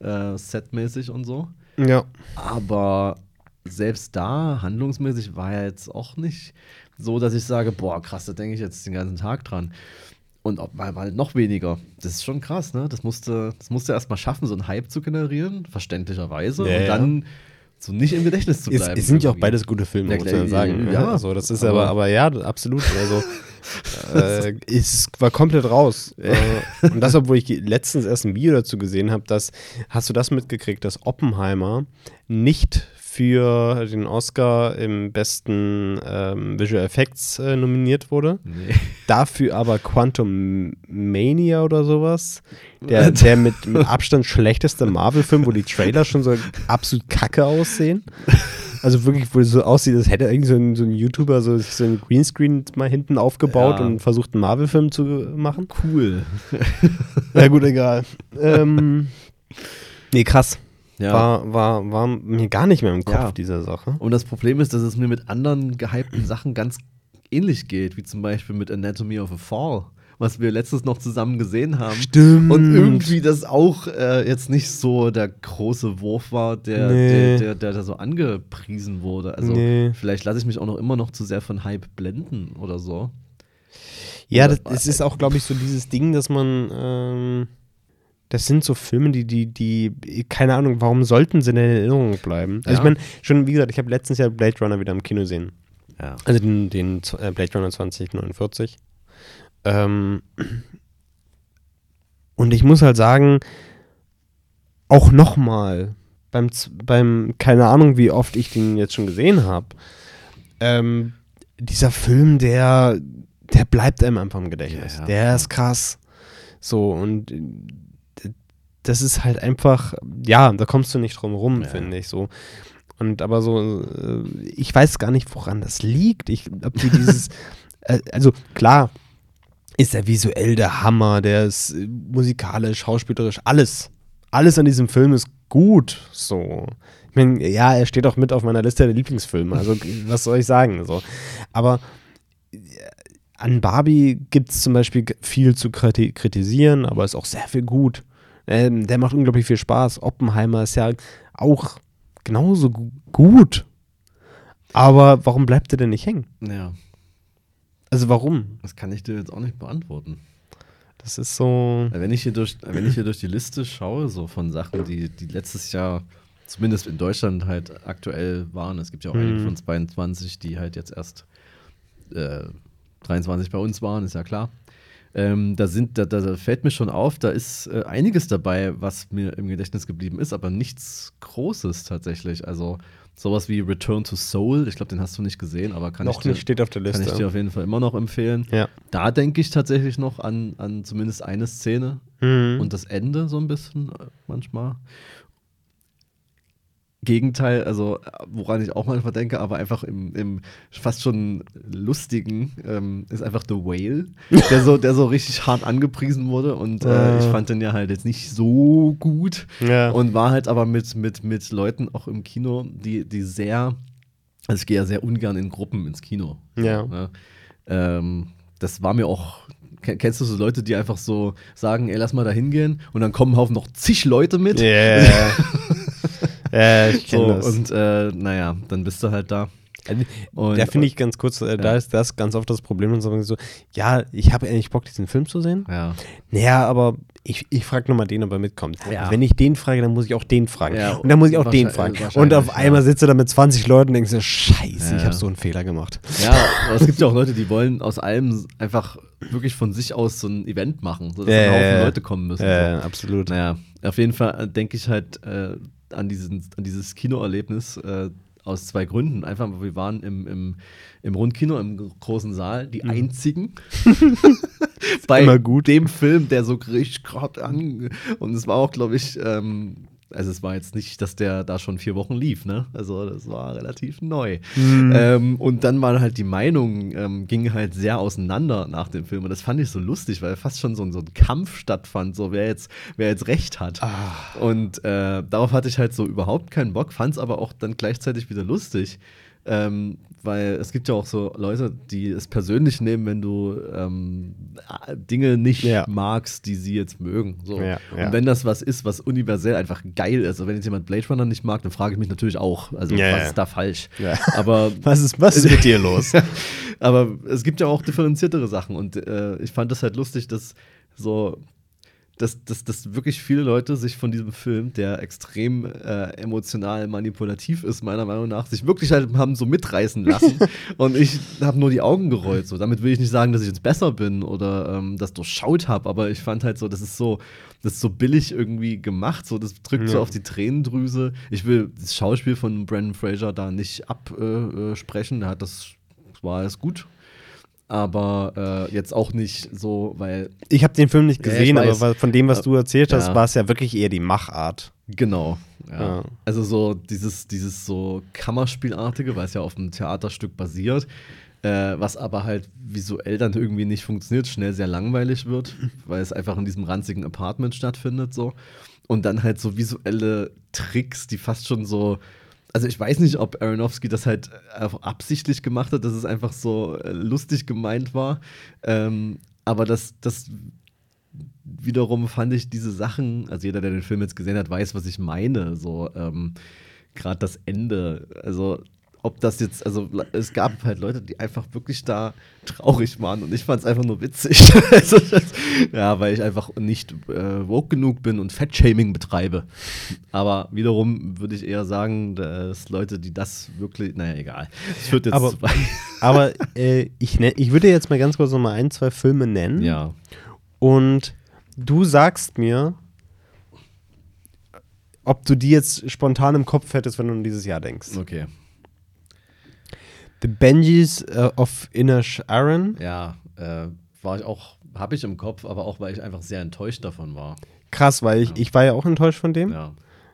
Äh, setmäßig und so. Ja. Aber selbst da, handlungsmäßig, war ja jetzt auch nicht so, dass ich sage, boah, krass, da denke ich jetzt den ganzen Tag dran. Und ob mal halt noch weniger. Das ist schon krass, ne? Das musste, das musste erstmal schaffen, so einen Hype zu generieren, verständlicherweise. Ja, und dann so nicht im Gedächtnis zu Es, bleiben. es sind ja auch beides gute Filme, Ja, muss man sagen. ja, Ja, ja. also das ist aber, Aber- aber ja, absolut. Also [LAUGHS] äh, es war komplett raus. äh, [LAUGHS] und das, obwohl ich letztens erst ein Video dazu gesehen habe, dass, hast du das mitgekriegt, dass Oppenheimer nicht für den Oscar im besten ähm, Visual Effects äh, nominiert wurde. Nee. [LAUGHS] Dafür aber Quantum Mania oder sowas. Der, [LAUGHS] der mit, mit Abstand schlechteste Marvel-Film, wo die Trailer schon so absolut kacke aussehen. Also wirklich, wo es so aussieht, als hätte irgendwie so ein, so ein YouTuber so, so ein Greenscreen mal hinten aufgebaut Ja. und versucht, einen Marvel-Film zu machen. Cool. Na gut, egal. ähm, nee, krass. Ja. War, war, war mir gar nicht mehr im Kopf, Ja. diese Sache. Und das Problem ist, dass es mir mit anderen gehypten Sachen ganz ähnlich geht, wie zum Beispiel mit Anatomy of a Fall, was wir letztens noch zusammen gesehen haben. Stimmt. Und irgendwie das auch äh, jetzt nicht so der große Wurf war, der, Nee. der, der, da so angepriesen wurde. Also Nee. vielleicht lasse ich mich auch noch immer noch zu sehr von Hype blenden oder so. Ja, das, es ist auch, glaube ich, so dieses Ding, dass man, ähm, das sind so Filme, die, die, die, keine Ahnung, warum sollten sie denn in Erinnerung bleiben? Also Ja. ich meine, schon, wie gesagt, ich habe letztens ja Blade Runner wieder im Kino gesehen. Ja. Also den, den äh, Blade Runner 2049. Ähm, und ich muss halt sagen, auch nochmal, beim, beim, keine Ahnung, wie oft ich den jetzt schon gesehen habe, ähm, dieser Film, der, der bleibt einem einfach im Gedächtnis. Ja, ja, der ist krass. So, und das ist halt einfach, ja, da kommst du nicht drum rum, Ja. finde ich so. Und aber so, äh, ich weiß gar nicht, woran das liegt. Ich, ob die dieses, [LAUGHS] äh, also klar, ist er visuell der Hammer, der ist äh, musikalisch, schauspielerisch, alles. Alles an diesem Film ist gut. So. Ich meine, ja, er steht auch mit auf meiner Liste der Lieblingsfilme. Also, [LAUGHS] was soll ich sagen? So. Aber an Barbie gibt es zum Beispiel viel zu kriti kritisieren, aber ist auch sehr viel gut. Ähm, der macht unglaublich viel Spaß. Oppenheimer ist ja auch genauso gu gut. Aber warum bleibt er denn nicht hängen? ja, Also warum? das kann ich dir jetzt auch nicht beantworten. Das ist so. Wenn ich hier durch, wenn ich hier durch die Liste schaue, so von Sachen, die, die letztes Jahr zumindest in Deutschland halt aktuell waren, es gibt ja auch einige Mhm. von 22, die halt jetzt erst äh, 23 bei uns waren, ist ja klar. Ähm, da, sind, da, da fällt mir schon auf, da ist äh, einiges dabei, was mir im Gedächtnis geblieben ist, aber nichts Großes tatsächlich. Also sowas wie Return to Soul, ich glaube, den hast du nicht gesehen, aber kann noch ich dir, nicht steht auf der kann Liste. ich dir auf jeden Fall immer noch empfehlen. ja. Da denke ich tatsächlich noch an, an zumindest eine Szene Mhm. und das Ende so ein bisschen äh, manchmal. Gegenteil, also woran ich auch manchmal denke, aber einfach im, im fast schon lustigen, ähm, ist einfach The Whale, der so, der so richtig hart angepriesen wurde und äh, ich Äh. fand den ja halt jetzt nicht so gut ja. und war halt aber mit, mit, mit Leuten auch im Kino, die, die sehr, also ich gehe ja sehr ungern in Gruppen ins Kino. Ja. Ne? Ähm, das war mir auch. ken- Kennst du so Leute, die einfach so sagen, ey, lass mal da hingehen und dann kommen Haufen noch zig Leute mit? Yeah. [LAUGHS] [LAUGHS] Äh, ich So, das. und äh, naja, dann bist du halt da. Und- da finde ich ganz kurz, äh, da ist das ganz oft das Problem und so, so ja, ich habe eigentlich Bock, diesen Film zu sehen. Ja. Naja, aber ich, ich frage nochmal den, ob er mitkommt. Ja. Wenn ich den frage, dann muss ich auch den fragen. Ja, und dann muss ich auch den fragen. Und auf einmal ja. sitzt du da mit 20 Leuten und denkst dir, scheiße, Ja, ich ja. habe so einen Fehler gemacht. Ja, aber es gibt ja auch Leute, die wollen aus allem einfach wirklich von sich aus so ein Event machen, sodass Ja, ein Haufen ja, ja. Leute kommen müssen. Äh, so. absolut. Naja, auf jeden Fall äh, denke ich halt äh, an, diesen, an dieses Kinoerlebnis äh, aus zwei Gründen. Einfach, wir waren im, im, im Rundkino, im großen Saal, die einzigen. [LAUGHS] bei Mhm. immer gut. dem Film, der so richtig gerade an. Und es war auch, glaube ich, ähm, also es war jetzt nicht, dass der da schon vier Wochen lief, ne? Also das war relativ neu. Mhm. Ähm, und dann waren halt die Meinungen, ähm, gingen halt sehr auseinander nach dem Film. Und das fand ich so lustig, weil fast schon so, ein- so ein Kampf stattfand, so wer jetzt, wer jetzt recht hat. Ah. Und äh, darauf hatte ich halt so überhaupt keinen Bock, fand es aber auch dann gleichzeitig wieder lustig. Ähm, weil es gibt ja auch so Leute, die es persönlich nehmen, wenn du ähm, Dinge nicht Ja. magst, die sie jetzt mögen. So. Ja, ja. Und wenn das was ist, was universell einfach geil ist, also wenn jetzt jemand Blade Runner nicht mag, dann frage ich mich natürlich auch, also was ist da falsch? Aber [LAUGHS] Was ist, was ist mit dir los? [LAUGHS] aber es gibt ja auch differenziertere Sachen und äh, ich fand das halt lustig, dass so, dass, dass, dass wirklich viele Leute sich von diesem Film, der extrem äh, emotional manipulativ ist, meiner Meinung nach, sich wirklich halt haben so mitreißen lassen [LAUGHS] und ich habe nur die Augen gerollt. So. Damit will ich nicht sagen, dass ich jetzt besser bin oder ähm, das durchschaut habe, aber ich fand halt so, das ist so, das ist so billig irgendwie gemacht, so das drückt so Ja. auf die Tränendrüse. Ich will das Schauspiel von Brandon Fraser da nicht absprechen, äh, sprechen. er hat das war alles gut. Aber äh, jetzt auch nicht so, weil, Ich habe den Film nicht Ja, ich gesehen, aber weiß. wa- von dem, was du erzählt hast, Ja. war es ja wirklich eher die Machart. genau. Ja. Ja. Also so dieses, dieses so Kammerspielartige, weil es ja auf einem Theaterstück basiert, äh, was aber halt visuell dann irgendwie nicht funktioniert, schnell sehr langweilig wird, [LAUGHS] weil es einfach in diesem ranzigen Apartment stattfindet so. Und dann halt so visuelle Tricks, die fast schon so also ich weiß nicht, ob Aronofsky das halt einfach absichtlich gemacht hat, dass es einfach so äh, lustig gemeint war. Ähm, aber das, das wiederum fand ich diese Sachen, also jeder, der den Film jetzt gesehen hat, weiß, was ich meine. So, ähm, gerade das Ende. Also, ob das jetzt, also es gab halt Leute, die einfach wirklich da traurig waren und ich fand es einfach nur witzig. [LAUGHS] also, das, ja, weil ich einfach nicht äh, woke genug bin und Fettshaming betreibe. Aber wiederum würde ich eher sagen, dass Leute, die das wirklich, naja, egal. Das führt jetzt Aber-. [LAUGHS] Aber äh, ich, nenn- ich würde jetzt mal ganz kurz noch mal ein, zwei Filme nennen. Ja. Und du sagst mir, ob du die jetzt spontan im Kopf hättest, wenn du an dieses Jahr denkst. Okay. The Benjis äh, of Inner Sharon. Ja, äh, war ich auch, habe ich im Kopf, aber auch, weil ich einfach sehr enttäuscht davon war. Krass, weil ich, ich war ja auch enttäuscht von dem. Ja.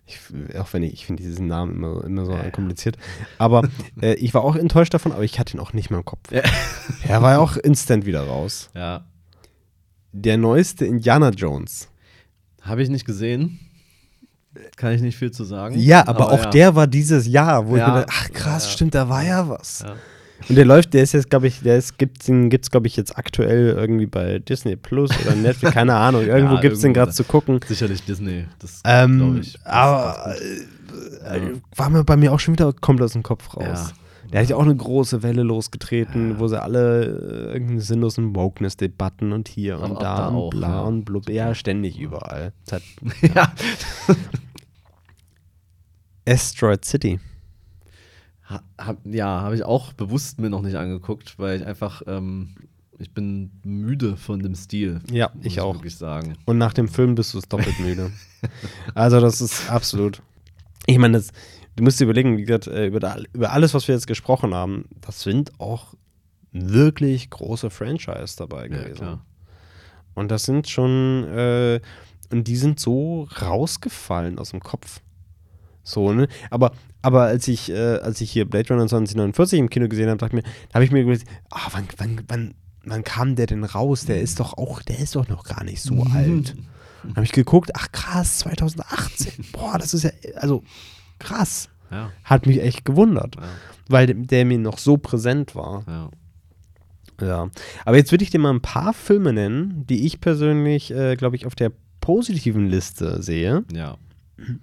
Ich, auch wenn ich, ich finde diesen Namen immer, immer so Ja, ja. kompliziert. Aber [LAUGHS] äh, ich war auch enttäuscht davon, aber ich hatte ihn auch nicht mehr im Kopf. Ja. [LAUGHS] Er war ja auch instant wieder raus. Ja. Der neueste Indiana Jones. Habe ich nicht gesehen. Kann ich nicht viel zu sagen. Ja, aber, auch ja. der war dieses Jahr, wo Ja. ich mir dachte, ach krass, Ja, stimmt, da war ja was. Ja. Und der läuft, der ist jetzt, glaube ich, der ist, gibt's, den gibt's, glaube ich, jetzt aktuell irgendwie bei Disney Plus oder Netflix, keine [LAUGHS] Ahnung. Irgendwo Ja, gibt's den gerade zu gucken. Sicherlich Disney. Das glaube Ähm, ich. Das aber gut. äh, war mir bei mir auch schon wieder komplett aus dem Kopf raus. Ja. Der hat ja auch eine große Welle losgetreten, Ja. wo sie alle äh, irgendeinen sinnlosen Wokeness-Debatten und hier und auch da, und auch, bla ja. und blub. Ja, ständig überall. Hat [LAUGHS] ja. [LAUGHS] Asteroid City. Ha, hab, ja, habe ich auch bewusst mir noch nicht angeguckt, weil ich einfach, ähm, ich bin müde von dem Stil. Ja, muss ich auch. Und nach dem Film bist du es doppelt müde. [LAUGHS] also, das ist absolut. Ich meine, das- du musst dir überlegen, wie gesagt, äh, über, da, über alles, was wir jetzt gesprochen haben, das sind auch wirklich große Franchise dabei Ja, gewesen. klar. Und das sind schon, äh, und die sind so rausgefallen aus dem Kopf. So, ne? Aber, aber als ich, äh, als ich hier Blade Runner 2049 im Kino gesehen habe, dachte ich mir, da habe ich mir gedacht, ah, wann, wann, wann, wann kam der denn raus? Der ist doch auch, der ist doch noch gar nicht so alt. Dann habe ich geguckt, ach krass, 2018. [LAUGHS] Boah, das ist ja, also krass. Ja, Hat mich echt gewundert, ja, weil der, mir noch so präsent war. ja. Ja, aber jetzt würde ich dir mal ein paar Filme nennen, die ich persönlich, äh, glaube ich, auf der positiven Liste sehe. ja.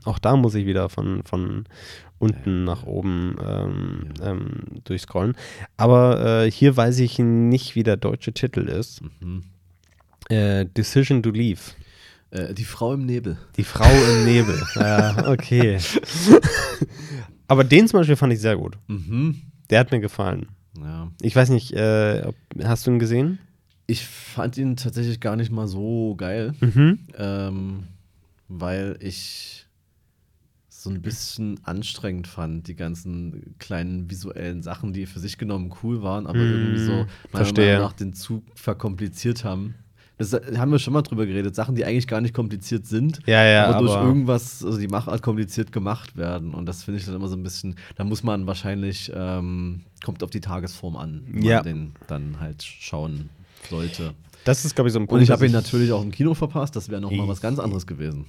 Auch da muss ich wieder von, von unten nach oben ähm, ähm, durchscrollen. Aber äh, hier weiß ich nicht, wie der deutsche Titel ist. Mhm. Äh, Decision to Leave. Äh, die Frau im Nebel. Die Frau im Nebel. [LAUGHS] Ja, okay. Aber den zum Beispiel fand ich sehr gut. Mhm. Der hat mir gefallen. Ja. Ich weiß nicht, äh, ob, hast du ihn gesehen? Ich fand ihn tatsächlich gar nicht mal so geil, Mhm. ähm, weil ich so ein bisschen anstrengend fand, die ganzen kleinen visuellen Sachen, die für sich genommen cool waren, aber Mm, irgendwie so meiner verstehe. Meinung nach den Zug verkompliziert haben. Das haben wir schon mal drüber geredet, Sachen, die eigentlich gar nicht kompliziert sind, Ja, ja, aber durch aber- irgendwas, also die Machart kompliziert gemacht werden. Und das finde ich dann immer so ein bisschen, da muss man wahrscheinlich, ähm, kommt auf die Tagesform an, wie Ja. man den dann halt schauen sollte. Das ist, glaube ich, so ein Punkt. Und ich habe ihn natürlich auch im Kino verpasst, das wäre noch mal Ich- was ganz anderes gewesen.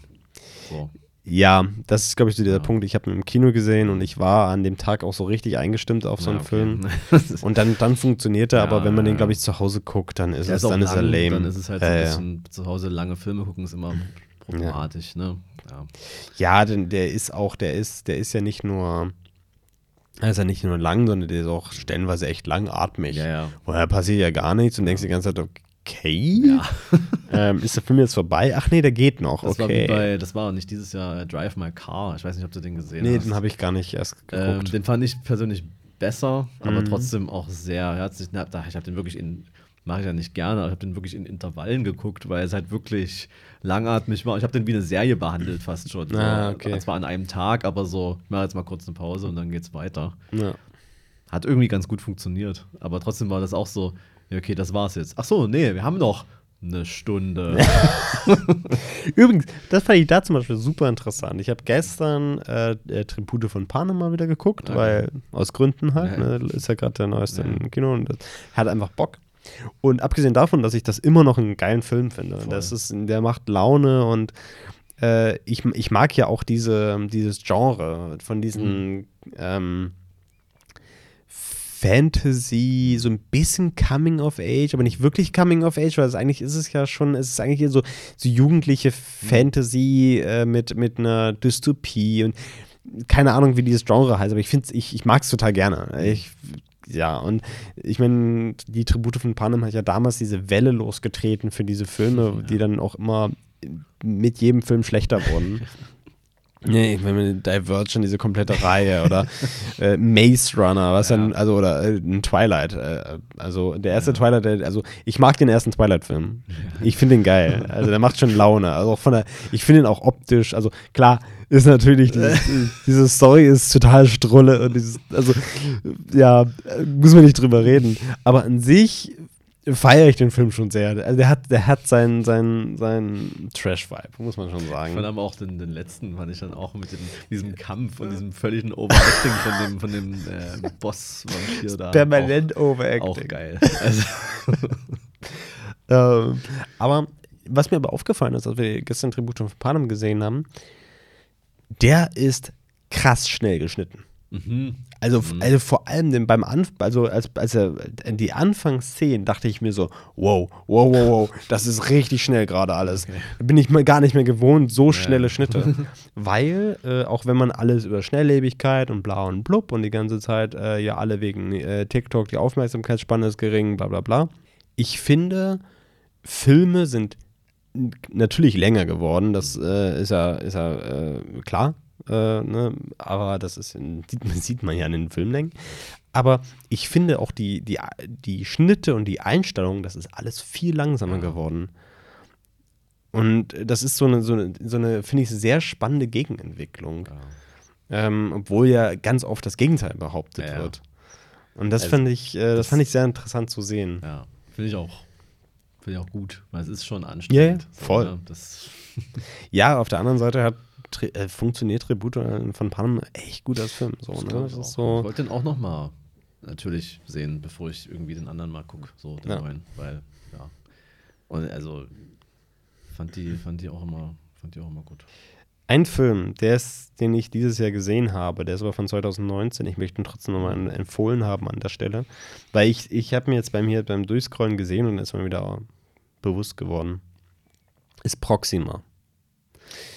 So. Ja, das ist, glaube ich, so dieser Ja. Punkt. Ich habe ihn im Kino gesehen und ich war an dem Tag auch so richtig eingestimmt auf so einen Ja, okay. Film. [LAUGHS] Und dann, dann funktioniert er, aber Ja, wenn man den, glaube ich, zu Hause guckt, dann ist es, dann ist er lang, lame. Dann ist es halt so ein bisschen zu Hause lange Filme gucken, ist immer problematisch, ne? Ja. Denn der ist auch, der ist, der ist ja nicht nur, er ist ja nicht nur lang, sondern der ist auch stellenweise echt langatmig. Ja, ja. Vorher passiert ja gar nichts und denkst die ganze Zeit, okay, [LAUGHS] ähm, ist der Film jetzt vorbei? Ach nee, der geht noch, Das war wie okay. bei, das war nicht dieses Jahr äh, Drive My Car. Ich weiß nicht, ob du den gesehen nee, hast. den habe ich gar nicht erst ähm, geguckt. Den fand ich persönlich besser, aber Mhm. trotzdem auch sehr herzlich. Na, Ich habe den wirklich in, mache ich ja nicht gerne, aber ich habe den wirklich in Intervallen geguckt, weil es halt wirklich langatmig war. Ich habe den wie eine Serie behandelt fast schon. Ah, okay. Zwar an einem Tag, aber so, ich mache jetzt mal kurz eine Pause und dann geht's weiter. ja. Hat irgendwie ganz gut funktioniert. Aber trotzdem war das auch so, ja, okay, das war's jetzt. Ach so, nee, wir haben noch eine Stunde. [LAUGHS] Übrigens, das fand ich da zum Beispiel super interessant. Ich habe gestern äh, äh, Tribute von Panem mal wieder geguckt, Okay. weil aus Gründen halt, Ja. ne, ist ja gerade der neueste Ja. im Kino und das hat einfach Bock. Und abgesehen davon, dass ich das immer noch einen geilen Film finde, Voll. das ist, der macht Laune und äh, ich, ich mag ja auch diese, dieses Genre von diesen Mhm. ähm, Fantasy, so ein bisschen Coming of Age, aber nicht wirklich Coming of Age, weil es eigentlich ist es ja schon, es ist eigentlich eher so, so jugendliche Fantasy äh, mit, mit einer Dystopie und keine Ahnung, wie dieses Genre heißt, aber ich finde ich, ich mag es total gerne. Ich, ja, und ich meine, die Tribute von Panem hat ja damals diese Welle losgetreten für diese Filme, [LAUGHS] die dann auch immer mit jedem Film schlechter wurden. [LAUGHS] Nee, ich meine, Divergent, diese komplette Reihe oder [LAUGHS] äh, Maze Runner, was Ja. dann, also, oder äh, ein Twilight. Äh, also, der erste Twilight, der, also, ich mag den ersten Twilight-Film. Ich finde den geil. Also, der macht schon Laune. Also, auch von der, ich finde ihn auch optisch, also, klar, ist natürlich, dieses, [LAUGHS] diese Story ist total strulle und dieses, also, ja, äh, muss man nicht drüber reden. Aber an sich feiere ich den Film schon sehr. Also, der hat, der hat seinen, seinen, seinen Trash-Vibe, muss man schon Ich sagen. fand aber auch den, den letzten, fand ich dann auch mit dem, diesem Kampf und diesem völligen Overacting von dem, von dem äh, Boss-Vampir da. Permanent auch, Overacting. auch geil. Also, [LAUGHS] Ähm, aber was mir aber aufgefallen ist, als wir gestern Tribute von Panem gesehen haben, der ist krass schnell geschnitten. mhm. Also, also vor allem den beim Anf also als, als er in die Anfangsszenen dachte ich mir so, wow, wow, wow, wow, [LAUGHS] das ist richtig schnell gerade alles. Bin ich mal gar nicht mehr gewohnt, so schnelle Schnitte. [LAUGHS] Weil, äh, auch wenn man alles über Schnelllebigkeit und bla und blub und die ganze Zeit äh, ja alle wegen äh, TikTok, die Aufmerksamkeitsspanne ist gering, bla bla bla. Ich finde, Filme sind natürlich länger geworden, das äh, ist ja, ist ja äh, klar. Äh, ne? Aber das ist, in- sieht, man- [LAUGHS] sieht man ja in den Filmlängen. Aber ich finde auch die, die, die Schnitte und die Einstellungen, das ist alles viel langsamer geworden. Und das ist so eine, so eine, so eine finde ich, sehr spannende Gegenentwicklung. Ähm, obwohl ja ganz oft das Gegenteil behauptet Ja, ja. wird. Und das Also, fand ich, äh, das, das- fand ich sehr interessant zu sehen. Ja, finde ich auch. Finde ich auch gut, weil es ist schon Ja, ja, anstrengend. voll. ne? Das, [LAUGHS] Ja, auf der anderen Seite hat äh, funktioniert Tribute von Panem echt gut als Film. So, das ne? das auch. Ich so. wollte den auch noch mal natürlich sehen, bevor ich irgendwie den anderen mal gucke, so den Ja. neuen, weil ja. Und also fand die fand die auch immer fand die auch immer gut. Ein Film, der ist, den ich dieses Jahr gesehen habe, der ist aber von 2019. Ich möchte ihn trotzdem nochmal empfohlen haben an der Stelle. Weil ich, ich habe mir jetzt beim, hier beim Durchscrollen gesehen und ist mir wieder bewusst geworden. Ist Proxima.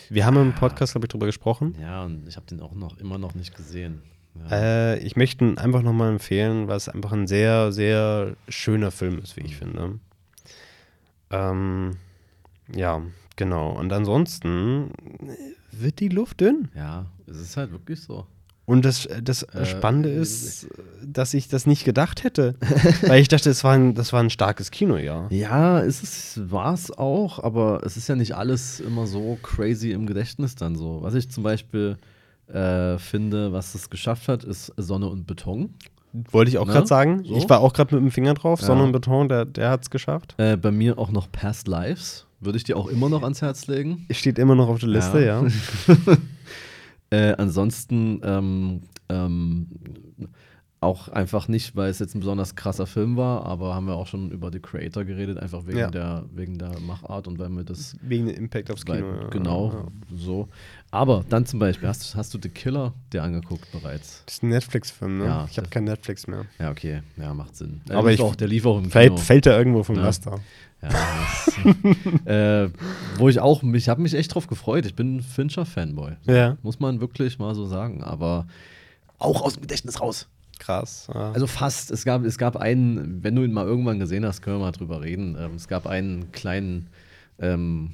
Wir haben im Podcast, glaube ich, drüber gesprochen. Ja, und ich habe den auch noch immer noch nicht gesehen. Ja. Äh, ich möchte ihn einfach nochmal empfehlen, weil es einfach ein sehr, sehr schöner Film ist, wie ich finde. Ähm, ja, genau. Und ansonsten wird die Luft dünn. ja, es ist halt wirklich so. Und das, das Äh, Spannende ist, dass ich das nicht gedacht hätte. [LAUGHS] weil ich dachte, das war ein, das war ein starkes Kinojahr. Ja, es ist, war es auch, aber es ist ja nicht alles immer so crazy im Gedächtnis dann so. Was ich zum Beispiel äh, finde, was es geschafft hat, ist Sonne und Beton. Wollte ich auch Ne? gerade sagen. So? Ich war auch gerade mit dem Finger drauf. Ja. Sonne und Beton, der, der hat es geschafft. Äh, bei mir auch noch Past Lives. Würde ich dir auch immer noch ans Herz legen. Steht immer noch auf der Liste, ja. [LAUGHS] Äh, ansonsten ähm, ähm, auch einfach nicht, weil es jetzt ein besonders krasser Film war, aber haben wir auch schon über The Creator geredet, einfach wegen, Ja. der, wegen der Machart und weil mir das Wegen dem Impact aufs weil, Kino. ja. genau Ja. so. Aber dann zum Beispiel, hast, hast du The Killer dir angeguckt bereits? Das ist ein Netflix-Film, ne? Ja, ich habe kein Netflix mehr. Ja, okay, ja, macht Sinn. Der Aber lief ich- auch, der lief auch im Fällt, Kino. fällt er irgendwo vom. Laster. Ja, das, äh, wo ich auch, ich habe mich echt drauf gefreut. Ich bin ein Fincher-Fanboy. Ja. Muss man wirklich mal so sagen. Aber auch aus dem Gedächtnis raus. Krass. Ja. Also fast. Es gab, es gab einen, wenn du ihn mal irgendwann gesehen hast, können wir mal drüber reden. Ähm, es gab einen kleinen ähm,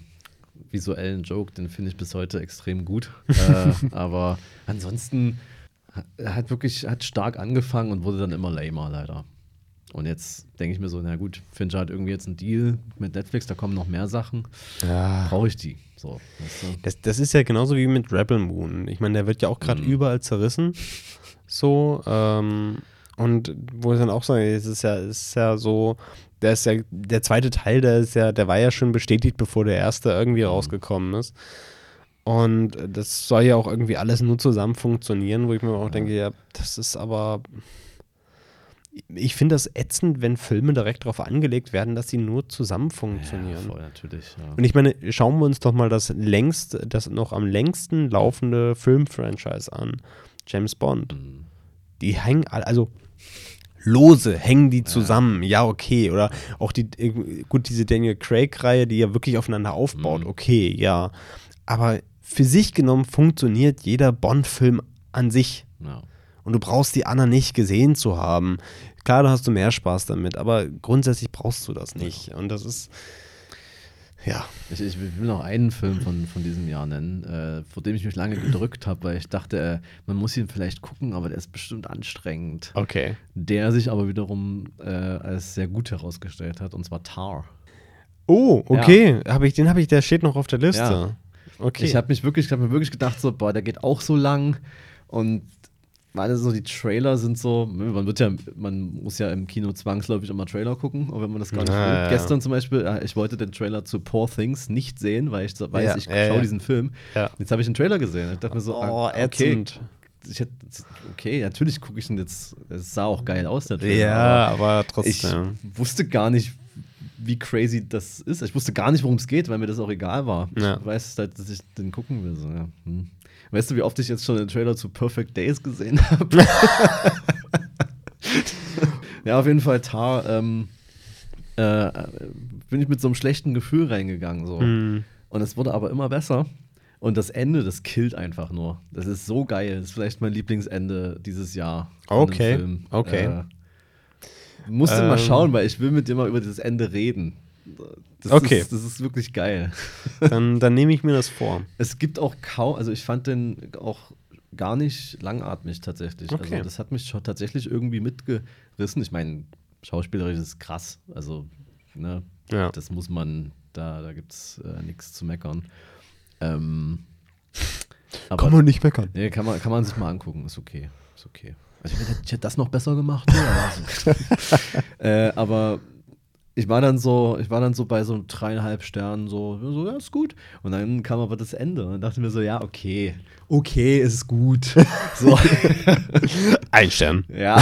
visuellen Joke, den finde ich bis heute extrem gut. äh, [LAUGHS] aber ansonsten ha- hat wirklich hat stark angefangen und wurde dann immer lamer leider. Und jetzt denke ich mir so, na gut, Fincher hat irgendwie jetzt einen Deal mit Netflix, da kommen noch mehr Sachen. ja. Brauche ich die? So, weißt du? Das, das ist ja genauso wie mit Rebel Moon. Ich meine, der wird ja auch gerade Mhm. überall zerrissen. So. Ähm, und wo ich dann auch sage, es ist ja, es ist ja so, der ist ja, der zweite Teil, der ist ja, der war ja schon bestätigt, bevor der erste irgendwie rausgekommen ist. Und das soll ja auch irgendwie alles nur zusammen funktionieren, wo ich mir auch denke, ja, das ist aber. Ich finde das ätzend, wenn Filme direkt darauf angelegt werden, dass sie nur zusammen funktionieren. Ja, voll natürlich. Ja. Und ich meine, schauen wir uns doch mal das längst, das noch am längsten laufende Filmfranchise an. James Bond. Mhm. Die hängen, also lose hängen die zusammen. Ja, okay. Oder auch die, äh, gut, diese Daniel Craig-Reihe, die ja wirklich aufeinander aufbaut. Mhm. Okay, ja. Aber für sich genommen funktioniert jeder Bond-Film an sich. ja. Und du brauchst die anderen nicht gesehen zu haben. Klar, da hast du mehr Spaß damit, aber grundsätzlich brauchst du das nicht. Und das ist, ja. Ich, ich will noch einen Film von, von diesem Jahr nennen, äh, vor dem ich mich lange gedrückt habe, weil ich dachte, äh, man muss ihn vielleicht gucken, aber der ist bestimmt anstrengend. Okay. Der sich aber wiederum äh, als sehr gut herausgestellt hat, und zwar Tar. Oh, okay. Hab ich, den habe ich, der steht noch auf der Liste. Ja. Okay. Ich habe mich wirklich, ich habe mir wirklich gedacht, so, boah, der geht auch so lang und meine so die Trailer sind so, man wird ja, man muss ja im Kino zwangsläufig immer Trailer gucken, auch wenn man das gar nicht Ah, will. ja. Gestern zum Beispiel, äh, ich wollte den Trailer zu Poor Things nicht sehen, weil ich weiß, Ja, ich ja, schaue diesen Film. Jetzt habe ich den Trailer gesehen. Ich dachte mir so, Oh, ah, okay, ätzend. ich hätte, okay, natürlich gucke ich ihn jetzt. Es sah auch geil aus, der Trailer. ja, aber ich trotzdem. wusste gar nicht, wie crazy das ist. Ich wusste gar nicht, worum es geht, weil mir das auch egal war. Ich weiß halt, dass ich den gucken will. So, hm. Weißt du, wie oft ich jetzt schon den Trailer zu Perfect Days gesehen habe? [LAUGHS] ja, auf jeden Fall Tar. Ähm, äh, bin ich mit so einem schlechten Gefühl reingegangen. So. Hm. Und es wurde aber immer besser. Und das Ende, das killt einfach nur. Das ist so geil. Das ist vielleicht mein Lieblingsende dieses Jahr. Okay, okay. Äh, musst du mal Ähm. schauen, weil ich will mit dir mal über dieses Ende reden. Das Okay. Ist, das ist wirklich geil. [LAUGHS] Dann, dann nehme ich mir das vor. Es gibt auch kaum, also ich fand den auch gar nicht langatmig tatsächlich. Okay. Also das hat mich schon tatsächlich irgendwie mitgerissen. Ich meine, schauspielerisch ist krass. Also, ne, Ja. das muss man, da, da gibt es äh, nichts zu meckern. Ähm, aber man nicht meckern. nee, kann, man, kann man sich mal angucken, ist okay. Ist okay. Also, ich, hätte, ich hätte das noch besser gemacht. Ja, [LAUGHS] äh, aber ich war dann so, ich war dann so bei so dreieinhalb Sternen so, so, ja, ist gut. Und dann kam aber das Ende und dachte mir so, ja, okay, okay, ist gut. [LAUGHS] so, [LAUGHS] Ein Stern. ja. [LAUGHS]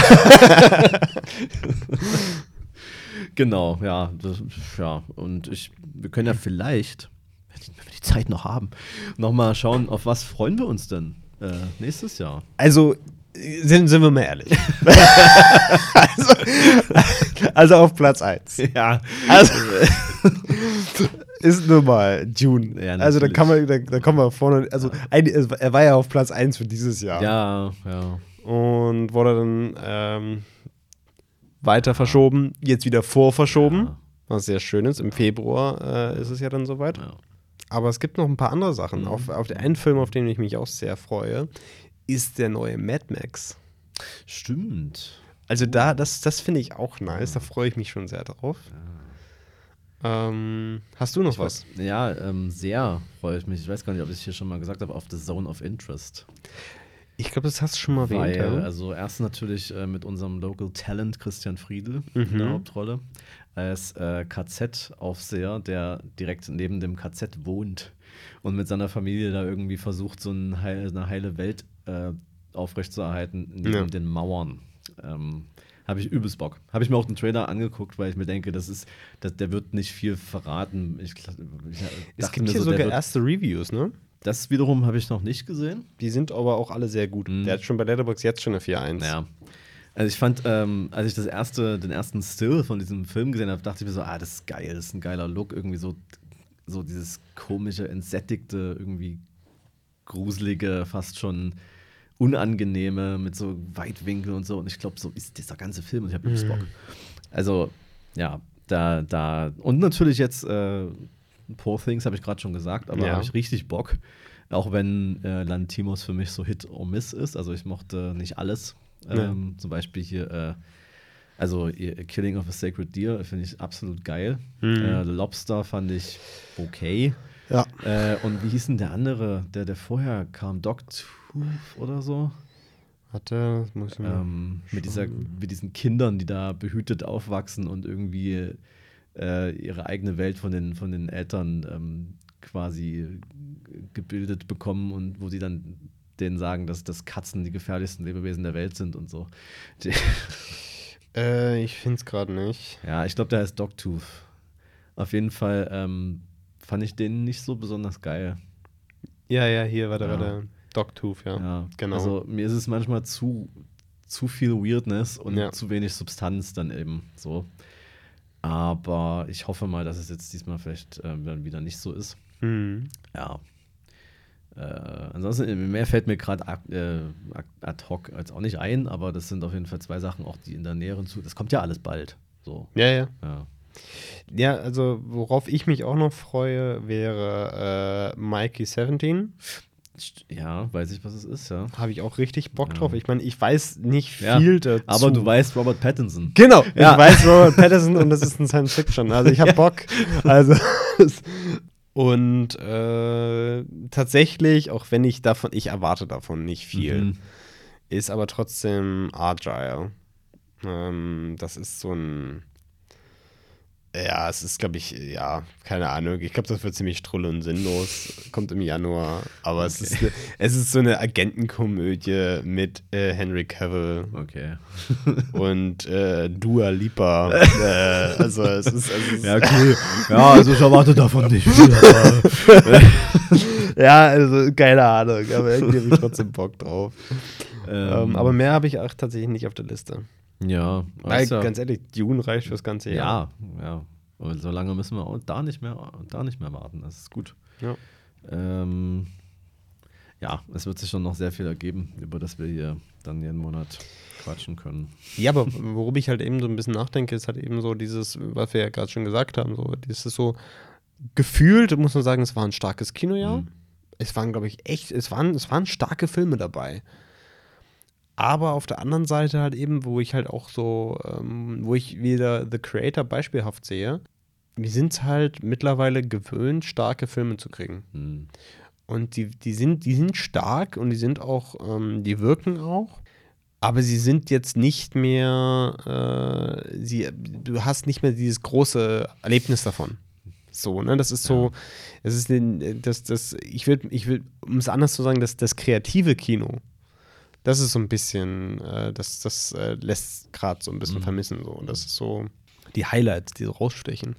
genau, ja, das, ja. Und ich, wir können ja vielleicht, wenn wir die Zeit noch haben, noch mal schauen, auf was freuen wir uns denn äh, nächstes Jahr. Also, sind, sind wir mal ehrlich. [LAUGHS] also, also auf Platz 1. Ja, Also, [LAUGHS] ist nun mal Dune. Ja, also da kann man, da, da kommen wir vorne. Also ein, er war ja auf Platz 1 für dieses Jahr. Ja, ja. Und wurde dann ähm, weiter verschoben, jetzt wieder vorverschoben. Ja. Was sehr schön ist. Im Februar äh, ist es ja dann soweit. ja. Aber es gibt noch ein paar andere Sachen. Mhm. Auf, auf den einen Film, auf den ich mich auch sehr freue, ist der neue Mad Max. Stimmt. Also da, das, das finde ich auch nice. Da freue ich mich schon sehr drauf. Ähm, hast du noch was? Ja, ähm, sehr freue ich mich. Ich weiß gar nicht, ob ich es hier schon mal gesagt habe, auf The Zone of Interest. Ich glaube, das hast du schon mal Weil, erwähnt. ja? also erst natürlich äh, mit unserem Local Talent Christian Friedel Mhm. in der Hauptrolle als äh, KZ-Aufseher, der direkt neben dem KZ wohnt und mit seiner Familie da irgendwie versucht, so ein heil, eine heile Welt äh, aufrechtzuerhalten neben Ja. den Mauern. Ähm, habe ich übelst Bock. Habe ich mir auch den Trailer angeguckt, weil ich mir denke, das ist, das, der wird nicht viel verraten. Ich, ich es gibt hier so, sogar wird, erste Reviews, ne? Das wiederum habe ich noch nicht gesehen. Die sind aber auch alle sehr gut. Mhm. Der hat schon bei Letterboxd jetzt schon eine 4-1. Ja. Also ich fand, ähm, als ich das erste, den ersten Still von diesem Film gesehen habe, dachte ich mir so, ah, das ist geil, das ist ein geiler Look, irgendwie so, so dieses komische, entsättigte, irgendwie gruselige, fast schon unangenehme mit so Weitwinkel und so. Und ich glaube, so ist dieser ganze Film und ich habe übelst Bock. Also, ja, da, da. Und natürlich jetzt äh, Poor Things habe ich gerade schon gesagt, aber Ja. habe ich richtig Bock. Auch wenn äh, Lantimos für mich so Hit or Miss ist. Also ich mochte nicht alles. Ähm, Zum Beispiel hier, äh, also Killing of a Sacred Deer finde ich absolut geil. Mhm. Äh, The Lobster fand ich okay. Ja. Äh, und wie hieß denn der andere, der, der vorher kam? Dogtooth oder so? Warte, das muss ich mal. Ähm, mit, dieser, mit diesen Kindern, die da behütet aufwachsen und irgendwie äh, ihre eigene Welt von den, von den Eltern ähm, quasi gebildet bekommen und wo sie dann denen sagen, dass, dass Katzen die gefährlichsten Lebewesen der Welt sind und so. [LAUGHS] Äh, ich finde es gerade nicht. ja, ich glaube, der heißt Dogtooth. Auf jeden Fall ähm, fand ich den nicht so besonders geil. Ja, ja, hier, warte, Ja. warte. Dogtooth, ja. Ja, genau. Also mir ist es manchmal zu, zu viel Weirdness und Ja. zu wenig Substanz dann eben so. Aber ich hoffe mal, dass es jetzt diesmal vielleicht äh, dann wieder nicht so ist. Mhm. Ja. Äh, ansonsten, mehr fällt mir gerade äh, ad hoc jetzt auch nicht ein, aber das sind auf jeden Fall zwei Sachen, auch die in der näheren zu. Das kommt ja alles bald. So. Ja, ja. Ja. Ja, also worauf ich mich auch noch freue, wäre äh, Mikey 17. St- Ja, weiß ich, was es ist, ja. Habe ich auch richtig Bock Ja. drauf. Ich meine, ich weiß nicht Ja, viel dazu. Aber du weißt Robert Pattinson. Genau, Ja. ich weiß Robert [LAUGHS] Pattinson und das ist ein Science Fiction. Also ich habe Bock. Also und äh, tatsächlich, auch wenn ich davon, ich erwarte davon nicht viel, Mhm. ist aber trotzdem Agile. Ähm, das ist so ein ja, es ist, glaube ich, ja, keine Ahnung. Ich glaube, das wird ziemlich strull und sinnlos. Kommt im Januar. Aber es, ist, es ist so eine Agentenkomödie mit äh, Henry Cavill Okay. und äh, Dua Lipa. [LAUGHS] äh, also es ist, es ist Ja, cool. Ja, also ich erwarte davon nicht viel. [LAUGHS] Ja, also keine Ahnung, aber irgendwie habe ich trotzdem Bock drauf. Ähm, aber mehr habe ich auch tatsächlich nicht auf der Liste. Ja, Weil, ja, ganz ehrlich, Dune reicht fürs ganze Jahr. ja, ja. Und so lange müssen wir auch da nicht mehr, da nicht mehr warten. Das ist gut. Ja. Ähm, ja, es wird sich schon noch sehr viel ergeben, über das wir hier dann jeden Monat quatschen können. Ja, aber worüber ich halt eben so ein bisschen nachdenke, ist halt eben so dieses, was wir ja gerade schon gesagt haben, so dieses so gefühlt, muss man sagen, es war ein starkes Kinojahr. Mhm. Es waren, glaube ich, echt, es waren, es waren starke Filme dabei. Aber auf der anderen Seite halt eben, wo ich halt auch so, ähm, wo ich wieder The Creator beispielhaft sehe, wir sind halt mittlerweile gewöhnt, starke Filme zu kriegen. Hm. Und die, die, sind, die sind stark und die sind auch, ähm, die wirken auch. Aber sie sind jetzt nicht mehr, äh, sie, du hast nicht mehr dieses große Erlebnis davon. So, ne? Das ist so, es ist den, das, das, ich will, ich will, um es anders zu sagen, das, das kreative Kino, das ist so ein bisschen, äh, das, das äh, lässt gerade so ein bisschen Mhm. vermissen. So. Und das ist so die Highlights, die so rausstechen.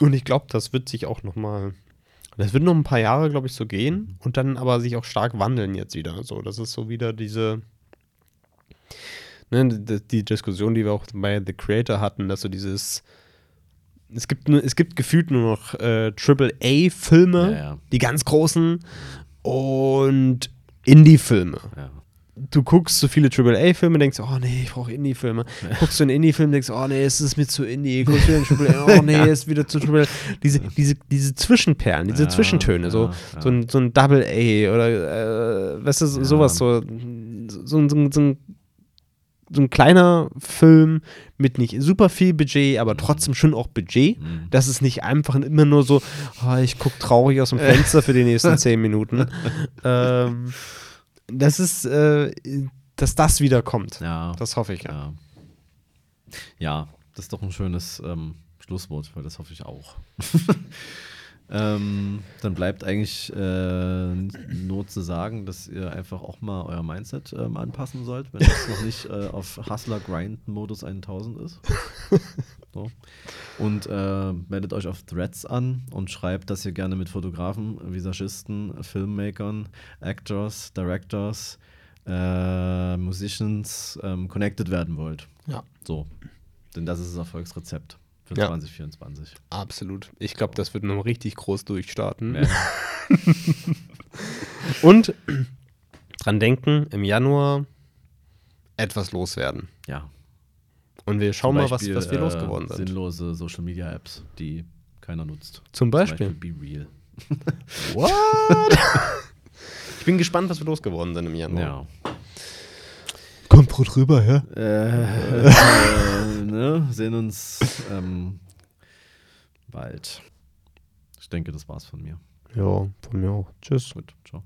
Und ich glaube, das wird sich auch noch mal das wird noch ein paar Jahre, glaube ich, so gehen und dann aber sich auch stark wandeln jetzt wieder. So, das ist so wieder diese ne, die, Diskussion, die wir auch bei The Creator hatten, dass so dieses es gibt, nur, es gibt gefühlt nur noch äh, AAA-Filme, Ja, ja. die ganz großen, und Indie-Filme. Ja. Du guckst so viele AAA-Filme, denkst, oh nee, ich brauche Indie-Filme. Guckst du einen Indie-Film, denkst, oh nee, es ist mir zu Indie. Guckst du einen AAA, [LAUGHS] oh nee, ist wieder zu AAA. Diese, diese, diese Zwischenperlen, diese Ja, Zwischentöne, so, ja, so ein, so ein Double-A oder, äh, weißt du, so- sowas, so, so, so, so ein so ein kleiner Film mit nicht super viel Budget, aber trotzdem schon auch Budget. Mhm. Das ist nicht einfach immer nur so, oh, ich gucke traurig aus dem [LAUGHS] Fenster für die nächsten zehn Minuten. ähm, das ist, äh, dass das wieder kommt. Ja. Das hoffe ich ja. Ja. ja, das ist doch ein schönes ähm, Schlusswort, weil das hoffe ich auch. [LAUGHS] ähm, dann bleibt eigentlich äh, nur zu sagen, dass ihr einfach auch mal euer Mindset ähm, anpassen sollt, wenn es noch nicht äh, auf Hustler-Grind-Modus 1000 ist. So. Und äh, meldet euch auf Threads an und schreibt, dass ihr gerne mit Fotografen, Visagisten, Filmmakern, Actors, Directors, äh, Musicians ähm, connected werden wollt. Ja, So. Denn das ist das Erfolgsrezept für Ja. 2024. absolut. Ich glaube, das wird noch richtig groß durchstarten. Ja. [LAUGHS] Und dran denken, im Januar etwas loswerden. ja. Und wir schauen Zum mal, was, Beispiel, was wir äh, losgeworden sind. Sinnlose Social Media Apps, die keiner nutzt. Zum Beispiel. Zum Beispiel Be Real. [LAUGHS] What? [LAUGHS] ich bin gespannt, was wir losgeworden sind im Januar. Ja. Kommt pro drüber, ja? Äh, äh, ne? Sehen uns ähm, bald. Ich denke, das war's von mir. Ja, von mir auch. Tschüss. Gut, ciao.